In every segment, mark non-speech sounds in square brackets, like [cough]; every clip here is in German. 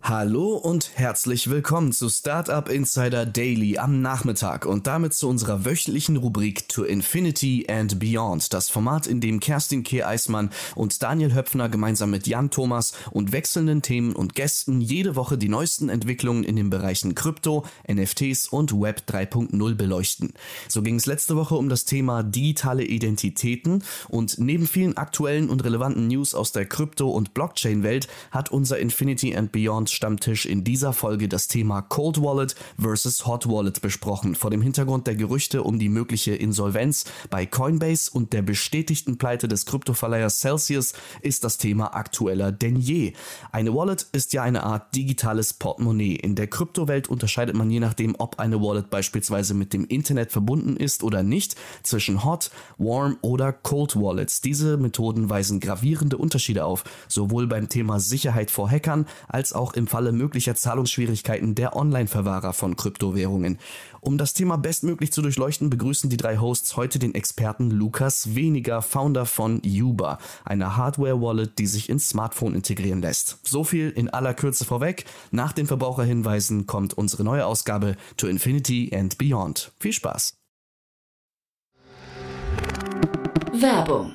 Hallo und herzlich willkommen zu Startup Insider Daily am Nachmittag und damit zu unserer wöchentlichen Rubrik To Infinity and Beyond. Das Format, in dem Kerstin K. Eismann und Daniel Höpfner gemeinsam mit Jan Thomas und wechselnden Themen und Gästen jede Woche die neuesten Entwicklungen in den Bereichen Krypto, NFTs und Web 3.0 beleuchten. So ging es letzte Woche um das Thema digitale Identitäten und neben vielen aktuellen und relevanten News aus der Krypto- und Blockchain-Welt hat unser Infinity and Beyond Stammtisch in dieser Folge das Thema Cold Wallet versus Hot Wallet besprochen, vor dem Hintergrund der Gerüchte um die mögliche Insolvenz bei Coinbase und der bestätigten Pleite des Kryptoverleihers Celsius ist das Thema aktueller denn je. Eine Wallet ist ja eine Art digitales Portemonnaie. In der Kryptowelt unterscheidet man je nachdem, ob eine Wallet beispielsweise mit dem Internet verbunden ist oder nicht, zwischen Hot, Warm oder Cold Wallets. Diese Methoden weisen gravierende Unterschiede auf, sowohl beim Thema Sicherheit vor Hackern als auch im Falle möglicher Zahlungsschwierigkeiten der Online-Verwahrer von Kryptowährungen. Um das Thema bestmöglich zu durchleuchten, begrüßen die drei Hosts heute den Experten Lukas Weniger, Founder von Yuba, einer Hardware-Wallet, die sich ins Smartphone integrieren lässt. So viel in aller Kürze vorweg. Nach den Verbraucherhinweisen kommt unsere neue Ausgabe To Infinity and Beyond. Viel Spaß! Werbung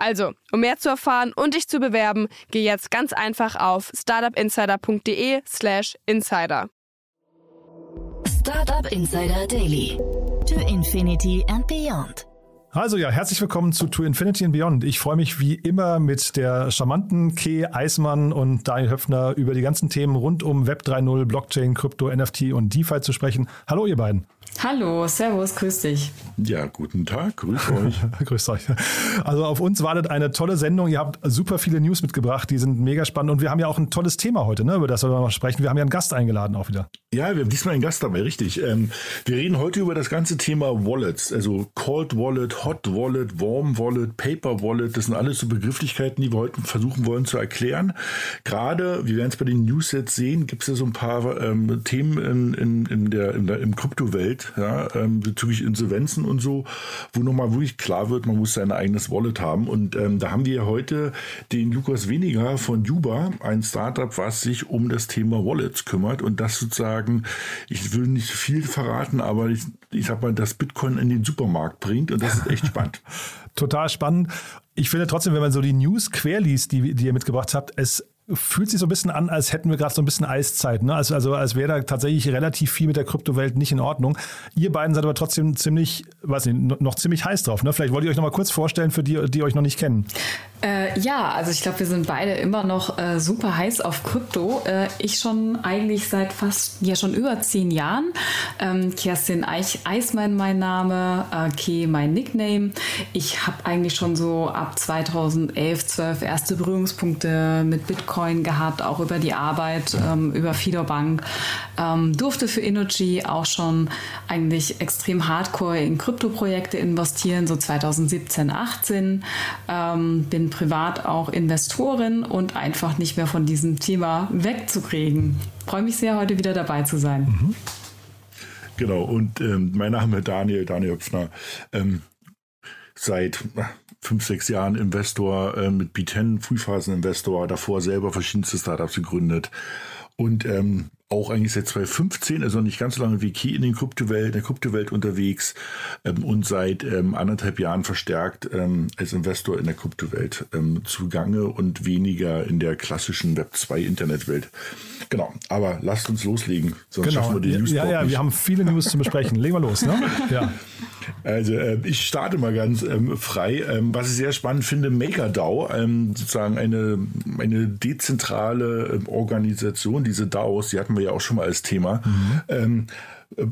Also, um mehr zu erfahren und dich zu bewerben, geh jetzt ganz einfach auf startupinsider.de/slash insider. Startup Insider Daily. To Infinity and Beyond. Also ja, herzlich willkommen zu To Infinity and Beyond. Ich freue mich wie immer mit der charmanten Kay Eismann und Daniel Höpfner über die ganzen Themen rund um Web 3.0, Blockchain, Krypto, NFT und DeFi zu sprechen. Hallo ihr beiden. Hallo, Servus, grüß dich. Ja, guten Tag, grüß euch. [laughs] grüß euch. Also auf uns wartet eine tolle Sendung. Ihr habt super viele News mitgebracht, die sind mega spannend und wir haben ja auch ein tolles Thema heute, ne, über das wir mal sprechen. Wir haben ja einen Gast eingeladen auch wieder. Ja, wir haben diesmal einen Gast dabei, richtig. Ähm, wir reden heute über das ganze Thema Wallets, also Cold Wallet, Hot Wallet, Warm Wallet, Paper Wallet. Das sind alles so Begrifflichkeiten, die wir heute versuchen wollen zu erklären. Gerade, wir werden es bei den News jetzt sehen, gibt es ja so ein paar ähm, Themen in, in, in der, in der im Kryptowelt ja, ähm, bezüglich Insolvenzen und so, wo nochmal wirklich klar wird, man muss sein eigenes Wallet haben. Und ähm, da haben wir heute den Lukas Weniger von Juba, ein Startup, was sich um das Thema Wallets kümmert und das sozusagen, ich will nicht viel verraten, aber ich, ich sag mal, das Bitcoin in den Supermarkt bringt und das ist echt spannend. [laughs] Total spannend. Ich finde trotzdem, wenn man so die News querliest, die, die ihr mitgebracht habt, es fühlt sich so ein bisschen an, als hätten wir gerade so ein bisschen Eiszeit. Ne? Also, also als wäre da tatsächlich relativ viel mit der Kryptowelt nicht in Ordnung. Ihr beiden seid aber trotzdem ziemlich, weiß nicht, noch ziemlich heiß drauf. Ne? Vielleicht wollt ihr euch noch mal kurz vorstellen für die, die euch noch nicht kennen. Äh, ja, also ich glaube, wir sind beide immer noch äh, super heiß auf Krypto. Äh, ich schon eigentlich seit fast, ja schon über zehn Jahren. Ähm, Kerstin Eich, Eismann mein Name, äh, Key mein Nickname. Ich habe eigentlich schon so ab 2011, 12 erste Berührungspunkte mit Bitcoin gehabt, auch über die Arbeit, ähm, über Fido Bank. Ähm, durfte für Innogy auch schon eigentlich extrem hardcore in Kryptoprojekte investieren, so 2017, 18. Ähm, privat auch Investorin und einfach nicht mehr von diesem Thema wegzukriegen. Freue mich sehr, heute wieder dabei zu sein. Mhm. Genau, und ähm, mein Name ist Daniel, Daniel Hüpfner. Ähm, seit fünf, sechs Jahren Investor äh, mit B10, Frühphasen-Investor, davor selber verschiedenste Startups gegründet. Und ähm, auch eigentlich seit 2015, also nicht ganz so lange wie Key in den Kryptowelt, der Kryptowelt unterwegs ähm, und seit ähm, anderthalb Jahren verstärkt ähm, als Investor in der Kryptowelt ähm, zugange und weniger in der klassischen Web 2 Internetwelt. Genau, aber lasst uns loslegen, sonst genau. schaffen wir die News Ja, ja, nicht. wir haben viele News zu besprechen. Legen wir los, ne? [laughs] Ja. Also äh, ich starte mal ganz ähm, frei. Ähm, was ich sehr spannend finde, MakerDAO, ähm, sozusagen eine, eine dezentrale ähm, Organisation, diese DAOs, die hatten wir ja auch schon mal als Thema. Ähm, äh,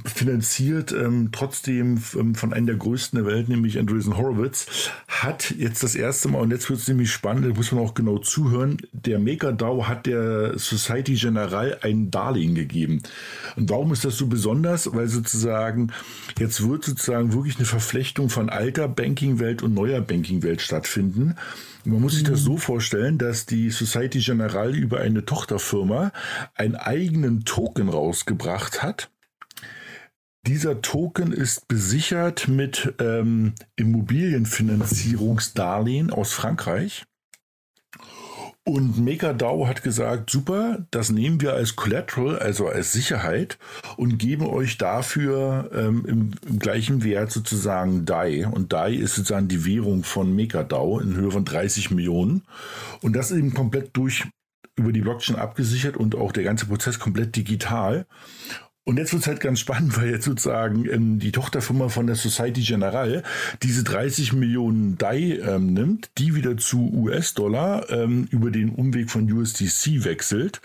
finanziert ähm, trotzdem ähm, von einem der größten der Welt, nämlich Andreessen Horowitz, hat jetzt das erste Mal, und jetzt wird es nämlich spannend, da muss man auch genau zuhören, der MakerDAO hat der Society General ein Darlehen gegeben. Und warum ist das so besonders? Weil sozusagen jetzt wird sozusagen wirklich eine Verflechtung von alter Banking-Welt und neuer Banking-Welt stattfinden. Man muss sich das so vorstellen, dass die Society Generale über eine Tochterfirma einen eigenen Token rausgebracht hat. Dieser Token ist besichert mit ähm, Immobilienfinanzierungsdarlehen aus Frankreich. Und MakerDAO hat gesagt, super, das nehmen wir als Collateral, also als Sicherheit und geben euch dafür ähm, im, im, gleichen Wert sozusagen DAI. Und DAI ist sozusagen die Währung von MakerDAO in Höhe von 30 Millionen. Und das ist eben komplett durch über die Blockchain abgesichert und auch der ganze Prozess komplett digital. Und jetzt wird es halt ganz spannend, weil jetzt sozusagen ähm, die Tochterfirma von der Society General diese 30 Millionen DAI ähm, nimmt, die wieder zu US-Dollar ähm, über den Umweg von USDC wechselt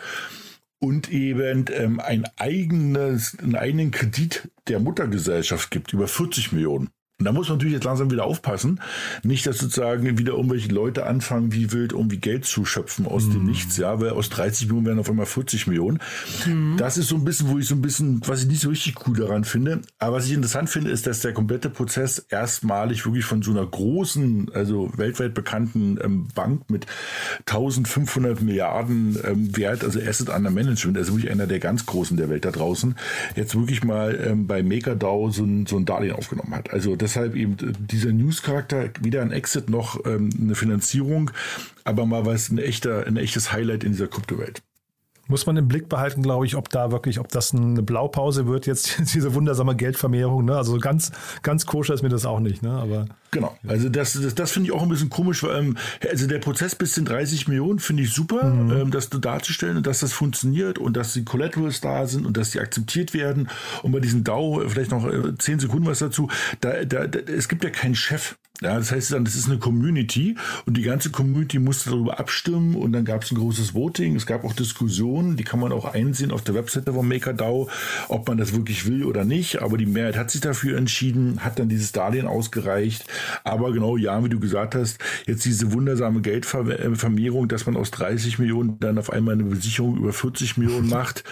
und eben ähm, ein eigenes, einen eigenen Kredit der Muttergesellschaft gibt über 40 Millionen. Und da muss man natürlich jetzt langsam wieder aufpassen. Nicht, dass sozusagen wieder irgendwelche Leute anfangen, wie wild irgendwie Geld zu schöpfen aus dem Nichts, ja, weil aus 30 Millionen werden auf einmal 40 Millionen. Das ist so ein bisschen, wo ich so ein bisschen, was ich nicht so richtig cool daran finde. Aber was ich interessant finde, ist, dass der komplette Prozess erstmalig wirklich von so einer großen, also weltweit bekannten ähm, Bank mit 1500 Milliarden ähm, Wert, also Asset Under Management, also wirklich einer der ganz großen der Welt da draußen, jetzt wirklich mal ähm, bei MakerDAO so ein, so ein Darlehen aufgenommen hat. Also deshalb eben dieser News-Charakter, weder ein Exit noch ähm, eine Finanzierung, aber mal was ein echter, ein echtes Highlight in dieser Kryptowelt. Muss man im Blick behalten, glaube ich, ob da wirklich, ob das eine Blaupause wird, jetzt [laughs] diese wundersame Geldvermehrung. Ne? Also ganz, ganz koscher ist mir das auch nicht. Ne? Aber Genau. Also das, das, das finde ich auch ein bisschen komisch. Weil, ähm, also der Prozess bis zu 30 Millionen finde ich super, Mhm. ähm, das darzustellen und dass das funktioniert und dass die Collaterals da sind und dass die akzeptiert werden. Und bei diesem DAO äh, vielleicht noch äh, 10 Sekunden was dazu. Da, da, da, es gibt ja keinen Chef. Ja, das heißt dann, das ist eine Community und die ganze Community musste darüber abstimmen und dann gab es ein großes Voting. Es gab auch Diskussionen, die kann man auch einsehen auf der Webseite von MakerDAO, ob man das wirklich will oder nicht. Aber die Mehrheit hat sich dafür entschieden, hat dann dieses Darlehen ausgereicht. Aber genau, ja, wie du gesagt hast, jetzt diese wundersame Geldvermehrung, dass man aus 30 Millionen dann auf einmal eine Besicherung über 40 Millionen [laughs] macht.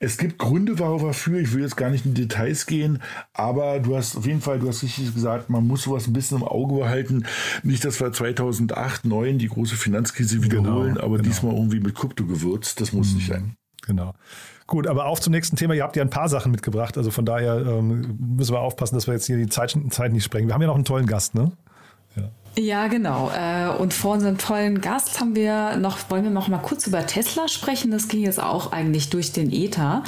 Es gibt Gründe dafür, ich will jetzt gar nicht in Details gehen, aber du hast auf jeden Fall, du hast richtig gesagt, man muss sowas ein bisschen im Auge behalten. Nicht, dass wir 2008, 2009 die große Finanzkrise wiederholen, Genau, aber genau. diesmal irgendwie mit Krypto gewürzt, das muss nicht sein. genau. Gut, aber auf zum nächsten Thema. Ihr habt ja ein paar Sachen mitgebracht. Also von daher ähm, müssen wir aufpassen, dass wir jetzt hier die Zeit, Zeit nicht sprengen. Wir haben ja noch einen tollen Gast, ne? Ja, genau. Äh, Und vor unserem tollen Gast haben wir noch, wollen wir noch mal kurz über Tesla sprechen. Das ging jetzt auch eigentlich durch den Ether.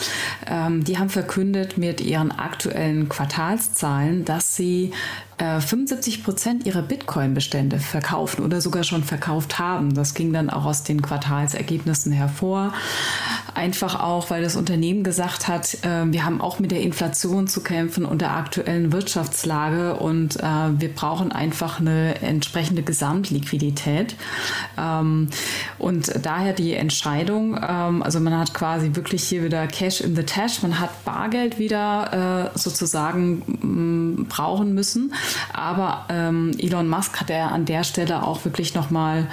Ähm, Die haben verkündet mit ihren aktuellen Quartalszahlen, dass sie äh, 75 Prozent ihrer Bitcoin-Bestände verkaufen oder sogar schon verkauft haben. Das ging dann auch aus den Quartalsergebnissen hervor. Einfach auch, weil das Unternehmen gesagt hat, äh, wir haben auch mit der Inflation zu kämpfen und der aktuellen Wirtschaftslage und äh, wir brauchen einfach eine entsprechende Gesamtliquidität. Ähm, und daher die Entscheidung, ähm, also man hat quasi wirklich hier wieder Cash in the Tash, man hat Bargeld wieder äh, sozusagen mh, brauchen müssen. Aber ähm, Elon Musk hat ja an der Stelle auch wirklich nochmal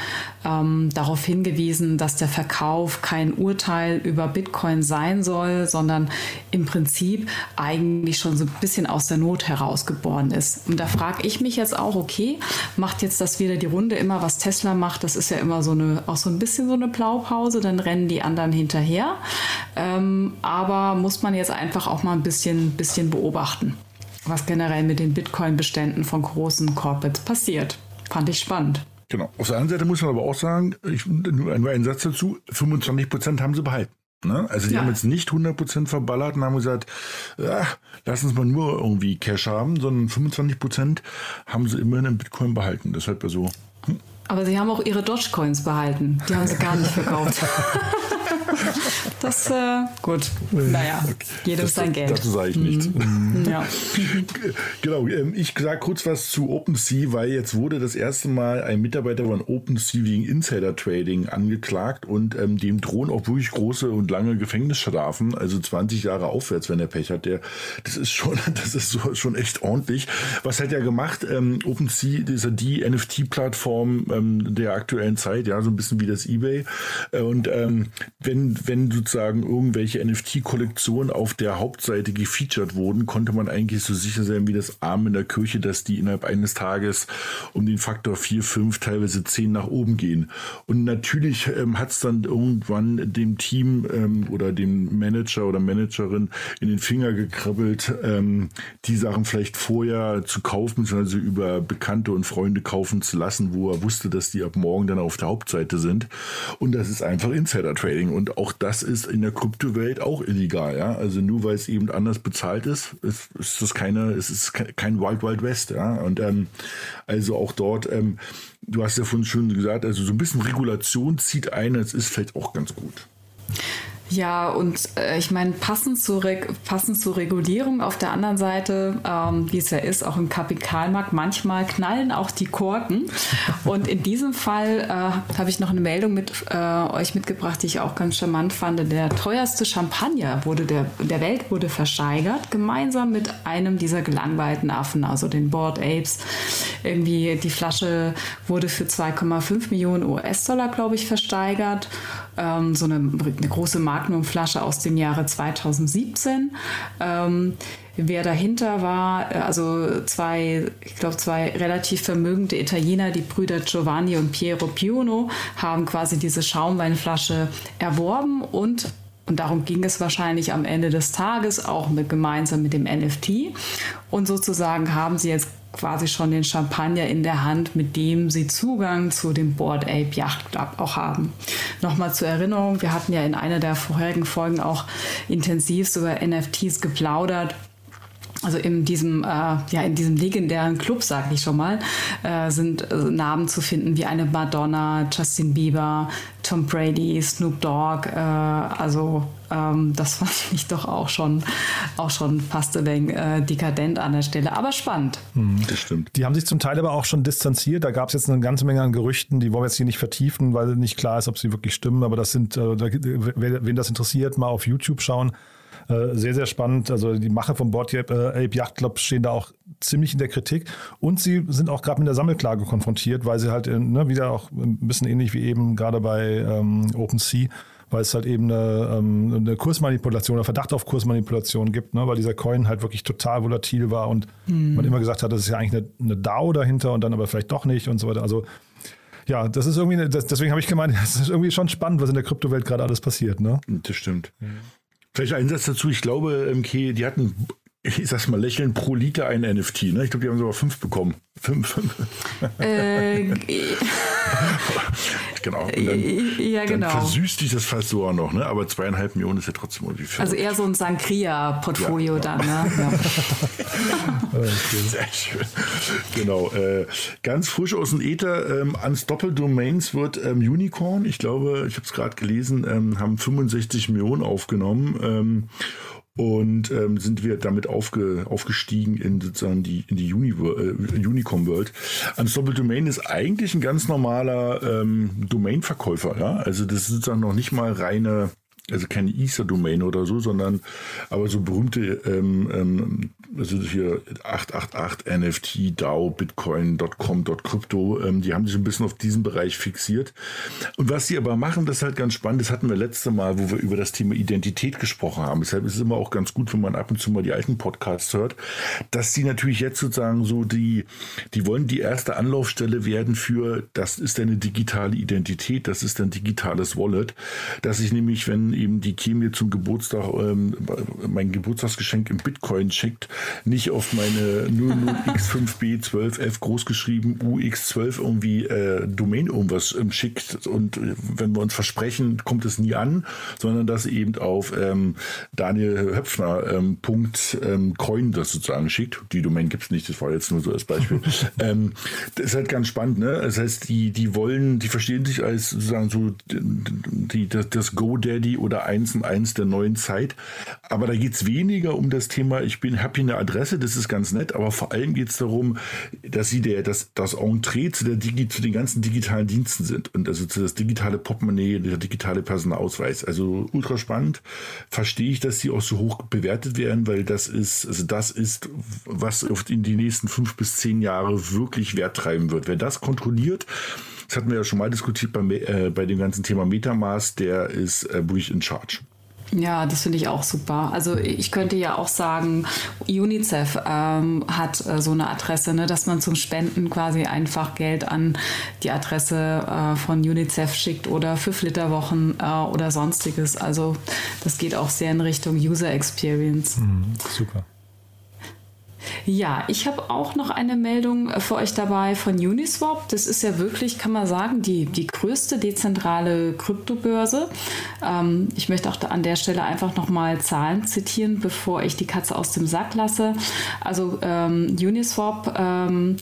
ähm, darauf hingewiesen, dass der Verkauf kein Urteil über Bitcoin sein soll, sondern im Prinzip eigentlich schon so ein bisschen aus der Not herausgeboren ist. Und da frage ich mich jetzt auch, okay, macht jetzt das wieder die Runde immer, was Tesla macht? Das ist ja immer so eine, auch so ein bisschen so eine Blaupause, dann rennen die anderen hinterher. Ähm, aber muss man jetzt einfach auch mal ein bisschen, bisschen beobachten. was generell mit den Bitcoin-Beständen von großen Corporates passiert. Fand ich spannend. Genau. Auf der anderen Seite muss man aber auch sagen, ich, nur, einen Satz dazu, 25 Prozent haben sie behalten. Ne? Also die ja. haben jetzt nicht 100% verballert und haben gesagt, ja, lass uns mal nur irgendwie Cash haben, sondern 25% haben sie immerhin im Bitcoin behalten. Deshalb also. Hm. Aber sie haben auch ihre Dogecoins behalten. Die haben sie gar nicht verkauft. [laughs] [laughs] das, äh, gut. Naja, jedem das, sein Geld. Dazu sage ich nichts. Mhm. Ja. [laughs] genau, ähm, ich sage kurz was zu OpenSea, weil jetzt wurde das erste Mal ein Mitarbeiter von OpenSea wegen Insider-Trading angeklagt und ähm, dem drohen auch wirklich große und lange Gefängnisstrafen, also 20 Jahre aufwärts, wenn er Pech hat. Der, das ist schon, [laughs] das ist so, schon echt ordentlich. Was hat er gemacht? Ähm, OpenSea ist ja die NFT-Plattform ähm, der aktuellen Zeit, ja, so ein bisschen wie das eBay. Äh, und ähm, wenn wenn, sozusagen irgendwelche NFT-Kollektionen auf der Hauptseite gefeatured wurden, konnte man eigentlich so sicher sein wie das Arm in der Kirche, dass die innerhalb eines Tages um den Faktor 4, 5, teilweise 10 nach oben gehen. Und natürlich ähm, hat es dann irgendwann dem Team ähm, oder dem Manager oder Managerin in den Finger gekribbelt, ähm, die Sachen vielleicht vorher zu kaufen, also über Bekannte und Freunde kaufen zu lassen, wo er wusste, dass die ab morgen dann auf der Hauptseite sind. Und das ist einfach Insider-Trading. Und auch das ist in der Kryptowelt auch illegal, ja. Also nur weil es eben anders bezahlt ist, ist, ist das keine, es ist kein Wild Wild West, ja. Und ähm, also auch dort, ähm, du hast ja vorhin schon gesagt, also so ein bisschen Regulation zieht ein, das ist vielleicht auch ganz gut. Ja, und äh, ich meine, passend, zu passend zur Regulierung auf der anderen Seite, ähm, wie es ja ist, auch im Kapitalmarkt, manchmal knallen auch die Korken. [laughs] Und in diesem Fall äh, habe ich noch eine Meldung mit äh, euch mitgebracht, die ich auch ganz charmant fand. Der teuerste Champagner wurde der, der Welt wurde versteigert, gemeinsam mit einem dieser gelangweilten Affen, also den Board Apes. Irgendwie die Flasche wurde für 2,5 Millionen US-Dollar, glaube ich, versteigert. Ähm, so eine, eine große Magnumflasche aus dem Jahre 2017. Ähm, wer dahinter war, äh, also zwei, ich glaube, zwei relativ vermögende Italiener, die Brüder Giovanni und Piero Piono, haben quasi diese Schaumweinflasche erworben und und darum ging es wahrscheinlich am Ende des Tages auch mit, gemeinsam mit dem NFT. Und sozusagen haben sie jetzt quasi schon den Champagner in der Hand, mit dem sie Zugang zu dem Board Ape Yacht Club auch haben. Nochmal zur Erinnerung, wir hatten ja in einer der vorherigen Folgen auch intensiv über NFTs geplaudert. Also in diesem, äh, ja, in diesem legendären Club, sage ich schon mal, äh, sind äh, Namen zu finden wie eine Madonna, Justin Bieber, Tom Brady, Snoop Dogg. Äh, also ähm, das [laughs] fand ich doch auch schon, auch schon fast ein wenig äh, dekadent an der Stelle, aber spannend. Mhm, das stimmt. Die haben sich zum Teil aber auch schon distanziert. Da gab es jetzt eine ganze Menge an Gerüchten, die wollen wir jetzt hier nicht vertiefen, weil nicht klar ist, ob sie wirklich stimmen. Aber das sind, äh, wen das interessiert, mal auf YouTube schauen. Äh, sehr, sehr spannend. Also die Mache vom Board Ape Yacht Club stehen da auch ziemlich in der Kritik. Und sie sind auch gerade mit der Sammelklage konfrontiert, weil sie halt in, ne, wieder auch ein bisschen ähnlich wie eben gerade bei ähm, OpenSea weil es halt eben eine, ähm, eine Kursmanipulation oder Verdacht auf Kursmanipulation gibt, ne? weil dieser Coin halt wirklich total volatil war und mhm. man immer gesagt hat, das ist ja eigentlich eine, eine DAO dahinter und dann aber vielleicht doch nicht und so weiter. Also ja, das ist irgendwie, das, deswegen habe ich gemeint, [laughs] es ist irgendwie schon spannend, was in der Kryptowelt gerade alles passiert. Ne? Das stimmt. Mhm. Vielleicht ein Satz dazu. Ich glaube, MK, die hatten, ich sag's mal lächeln, pro Liter ein NFT. Ne? Ich glaube, die haben sogar fünf bekommen. Fünf. fünf. Äh, [laughs] genau. Und dann, ja, genau. Dann versüßt dich das fast so auch noch, ne? Aber zweieinhalb Millionen ist ja trotzdem irgendwie viel. Also eher so ein Sangria-Portfolio ja, dann, ne? Ja. [laughs] Sehr schön. Genau. Äh, ganz frisch aus dem Äther. Ähm, Unstoppable Domains wird ähm, Unicorn. Ich glaube, ich habe es gerade gelesen, ähm, haben 65 Millionen aufgenommen. Ähm, und ähm, sind wir damit aufge, aufgestiegen in sozusagen die in die Uni, äh, Unicom World. Unstoppable Domain ist eigentlich ein ganz normaler ähm, Domain-Verkäufer, ja. Also das ist sozusagen noch nicht mal reine also keine Ether-Domain oder so, sondern aber so berühmte, ähm, ähm, also hier 888 NFT, DAO, Bitcoin.com, Crypto, ähm, die haben sich ein bisschen auf diesen Bereich fixiert. Und was sie aber machen, das ist halt ganz spannend, das hatten wir letzte Mal, wo wir über das Thema Identität gesprochen haben. Deshalb ist es immer auch ganz gut, wenn man ab und zu mal die alten Podcasts hört, dass sie natürlich jetzt sozusagen so die, die wollen die erste Anlaufstelle werden für, das ist eine digitale Identität, das ist ein digitales Wallet, dass ich nämlich, wenn dann eben die Chemie zum Geburtstag ähm, mein Geburtstagsgeschenk im Bitcoin schickt, nicht auf meine 00x5b12f großgeschrieben UX12 irgendwie äh, Domain irgendwas ähm, schickt und äh, wenn wir uns versprechen, kommt es nie an, sondern dass eben auf ähm, Daniel Höpfner ähm, Punkt ähm, Coin das sozusagen schickt. Die Domain gibt es nicht, das war jetzt nur so als Beispiel. [laughs] ähm, das ist halt ganz spannend, ne? Das heißt, die, die wollen, die verstehen sich als sozusagen so die, das, das GoDaddy oder eins und eins der neuen Zeit. Aber da geht es weniger um das Thema, ich bin, hier eine Adresse, das ist ganz nett, aber vor allem geht es darum, dass sie der, das, das Entree zu, der Digi, zu den ganzen digitalen Diensten sind und also zu das digitale Portemonnaie, der digitale Personalausweis. Also ultra spannend. Verstehe ich, dass sie auch so hoch bewertet werden, weil das ist, also das ist, was in die nächsten fünf bis zehn Jahre wirklich Wert treiben wird. Wer das kontrolliert, das hatten wir ja schon mal diskutiert bei, äh, bei dem ganzen Thema Metamask, der ist äh, wirklich in charge. Ja, das finde ich auch super. Also ich könnte ja auch sagen, UNICEF ähm, hat äh, so eine Adresse, ne, dass man zum Spenden quasi einfach Geld an die Adresse äh, von UNICEF schickt oder für Flitterwochen äh, oder sonstiges. Also das geht auch sehr in Richtung User Experience. Mhm, super. Ja, ich habe auch noch eine Meldung äh, für euch dabei von Uniswap. Das ist ja wirklich, kann man sagen, die, die größte dezentrale Kryptobörse. Ähm, ich möchte auch an der Stelle einfach nochmal Zahlen zitieren, bevor ich die Katze aus dem Sack lasse. Also ähm, Uniswap ähm,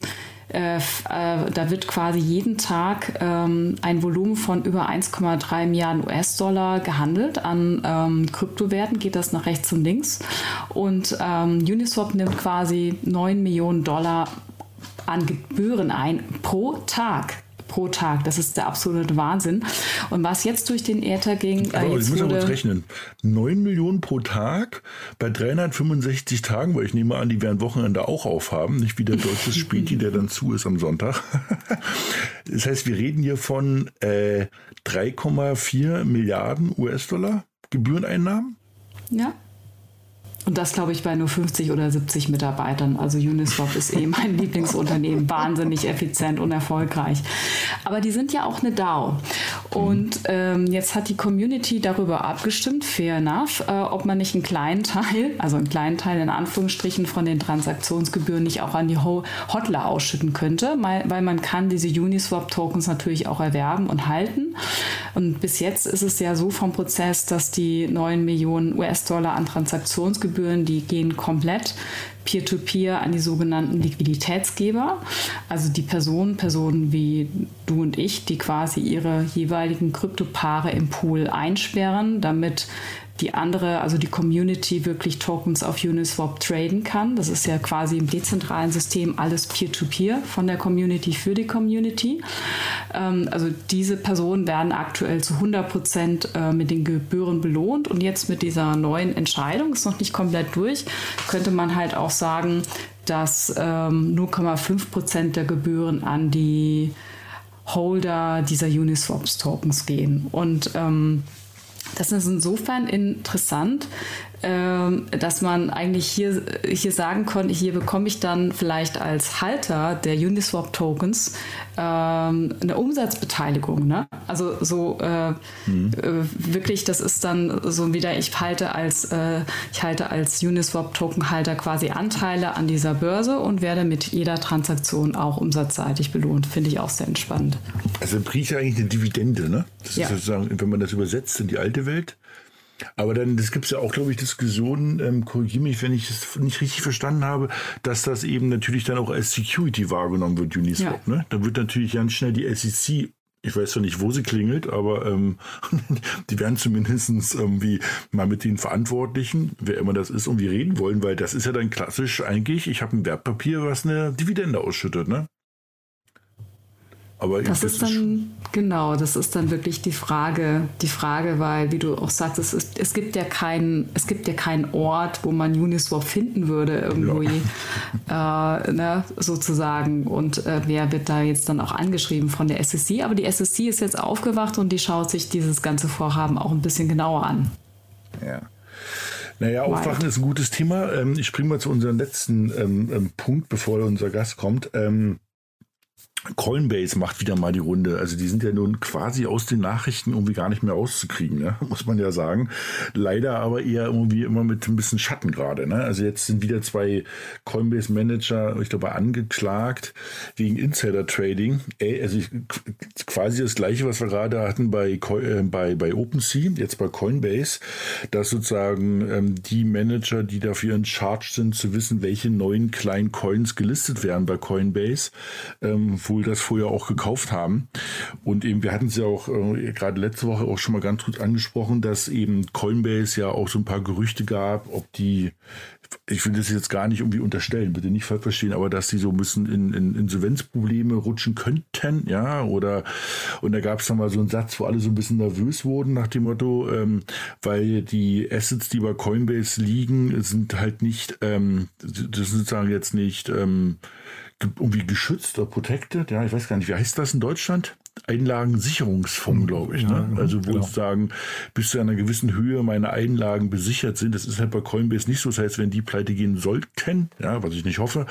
äh, äh, da wird quasi jeden Tag ähm, ein Volumen von über 1,3 Milliarden US-Dollar gehandelt. An ähm, Kryptowerten geht das nach rechts und links. Und ähm, Uniswap nimmt quasi 9 Millionen Dollar an Gebühren ein pro Tag pro Tag. Das ist der absolute Wahnsinn. Und was jetzt durch den Äther ging. Äh, jetzt ich muss wurde, rechnen. 9 Millionen pro Tag bei 365 Tagen, weil ich nehme an, die werden Wochenende auch aufhaben, nicht wie der deutsche Späti, der dann zu ist am Sonntag. [laughs] das heißt, wir reden hier von äh, 3,4 Milliarden US-Dollar Gebühreneinnahmen. Ja. Und das glaube ich bei nur 50 oder 70 Mitarbeitern. Also Uniswap ist eh mein [laughs] Lieblingsunternehmen, wahnsinnig effizient und erfolgreich. Aber die sind ja auch eine DAO. Und ähm, jetzt hat die Community darüber abgestimmt, fair enough, äh, ob man nicht einen kleinen Teil, also einen kleinen Teil in Anführungsstrichen von den Transaktionsgebühren nicht auch an die Hodler ausschütten könnte, weil, weil man kann diese Uniswap-Tokens natürlich auch erwerben und halten. Und bis jetzt ist es ja so vom Prozess, dass die 9 Millionen US-Dollar an Transaktionsgebühren Verwaltungsgebühren, die gehen komplett peer-to-peer -peer an die sogenannten Liquiditätsgeber, also die Personen, Personen wie du und ich, die quasi ihre jeweiligen Kryptopaare im Pool einsperren, damit die andere, also die Community wirklich Tokens auf Uniswap traden kann. Das ist ja quasi im dezentralen System alles Peer-to-Peer -Peer von der Community für die Community. Ähm, also diese Personen werden aktuell zu 100 Prozent äh, mit den Gebühren belohnt und jetzt mit dieser neuen Entscheidung, ist noch nicht komplett durch, könnte man halt auch sagen, dass ähm, 0,5 Prozent der Gebühren an die Holder dieser Uniswaps-Tokens gehen. Und ähm, das ist insofern interessant, dass man eigentlich hier, hier sagen konnte, hier bekomme ich dann vielleicht als Halter der Uniswap-Tokens ähm, eine Umsatzbeteiligung. Ne? Also so äh, mhm. äh, wirklich, das ist dann so wieder, ich halte als, äh, ich halte als Uniswap-Token-Halter quasi Anteile an dieser Börse und werde mit jeder Transaktion auch umsatzseitig belohnt. Finde ich auch sehr entspannt. Also kriege ich eigentlich eine Dividende, ne? Das ja. ist sozusagen, wenn man das übersetzt in die alte Welt, aber dann, das gibt es ja auch, glaube ich, Diskussionen, ähm, korrigiere mich, wenn ich es nicht richtig verstanden habe, dass das eben natürlich dann auch als Security wahrgenommen wird, Uniswap. Ja. Ne? Da wird natürlich ganz schnell die SEC ich weiß zwar nicht, wo sie klingelt, aber ähm, [laughs] die werden zumindest irgendwie mal mit den Verantwortlichen, wer immer das ist, irgendwie reden wollen, weil das ist ja dann klassisch eigentlich, ich habe ein Wertpapier, was eine Dividende ausschüttet, ne? Aber das ist dann, genau, das ist dann wirklich die Frage, die Frage, weil, wie du auch sagst, es, ist, es gibt ja keinen, es gibt ja keinen Ort, wo man Uniswap finden würde, irgendwie, ja. [laughs] äh, ne, sozusagen. Und äh, wer wird da jetzt dann auch angeschrieben von der SSC? Aber die SSC ist jetzt aufgewacht und die schaut sich dieses ganze Vorhaben auch ein bisschen genauer an. Ja. Naja, Aufwachen ist ein gutes Thema. Ähm, ich springe mal zu unserem letzten ähm, ähm, Punkt, bevor unser Gast kommt. Coinbase macht wieder mal die Runde. Also die sind ja nun quasi aus den Nachrichten irgendwie gar nicht mehr auszukriegen, ne? [laughs] muss man ja sagen. Leider aber eher irgendwie immer mit ein bisschen Schatten gerade. Ne? Also jetzt sind wieder zwei Coinbase-Manager, ich glaube, angeklagt wegen Insider-Trading. Also ich, quasi das gleiche, was wir gerade hatten bei, äh, bei, bei OpenSea, jetzt bei Coinbase, dass sozusagen ähm, die Manager, die dafür in Charge sind, zu wissen, welche neuen kleinen Coins gelistet werden bei Coinbase, ähm, wohl das vorher auch gekauft haben. Und eben, wir hatten es ja auch äh, gerade letzte Woche auch schon mal ganz gut angesprochen, dass eben Coinbase ja auch so ein paar Gerüchte gab, ob die, ich will das jetzt gar nicht irgendwie unterstellen, bitte nicht falsch verstehen, aber dass sie so ein bisschen in, in Insolvenzprobleme rutschen könnten, ja, oder, und da gab es dann mal so einen Satz, wo alle so ein bisschen nervös wurden nach dem Motto, ähm, weil die Assets, die bei Coinbase liegen, sind halt nicht, ähm, das sind sozusagen jetzt nicht, ähm, irgendwie geschützt oder protected. Ja, ich weiß gar nicht, wie heißt das in Deutschland? Einlagensicherungsfonds, glaube ich. Ne? Ja, also wo genau. sagen, bis zu einer gewissen Höhe meine Einlagen besichert sind. Das ist halt bei Coinbase nicht so. Das heißt, wenn die pleite gehen sollten, ja, was ich nicht hoffe,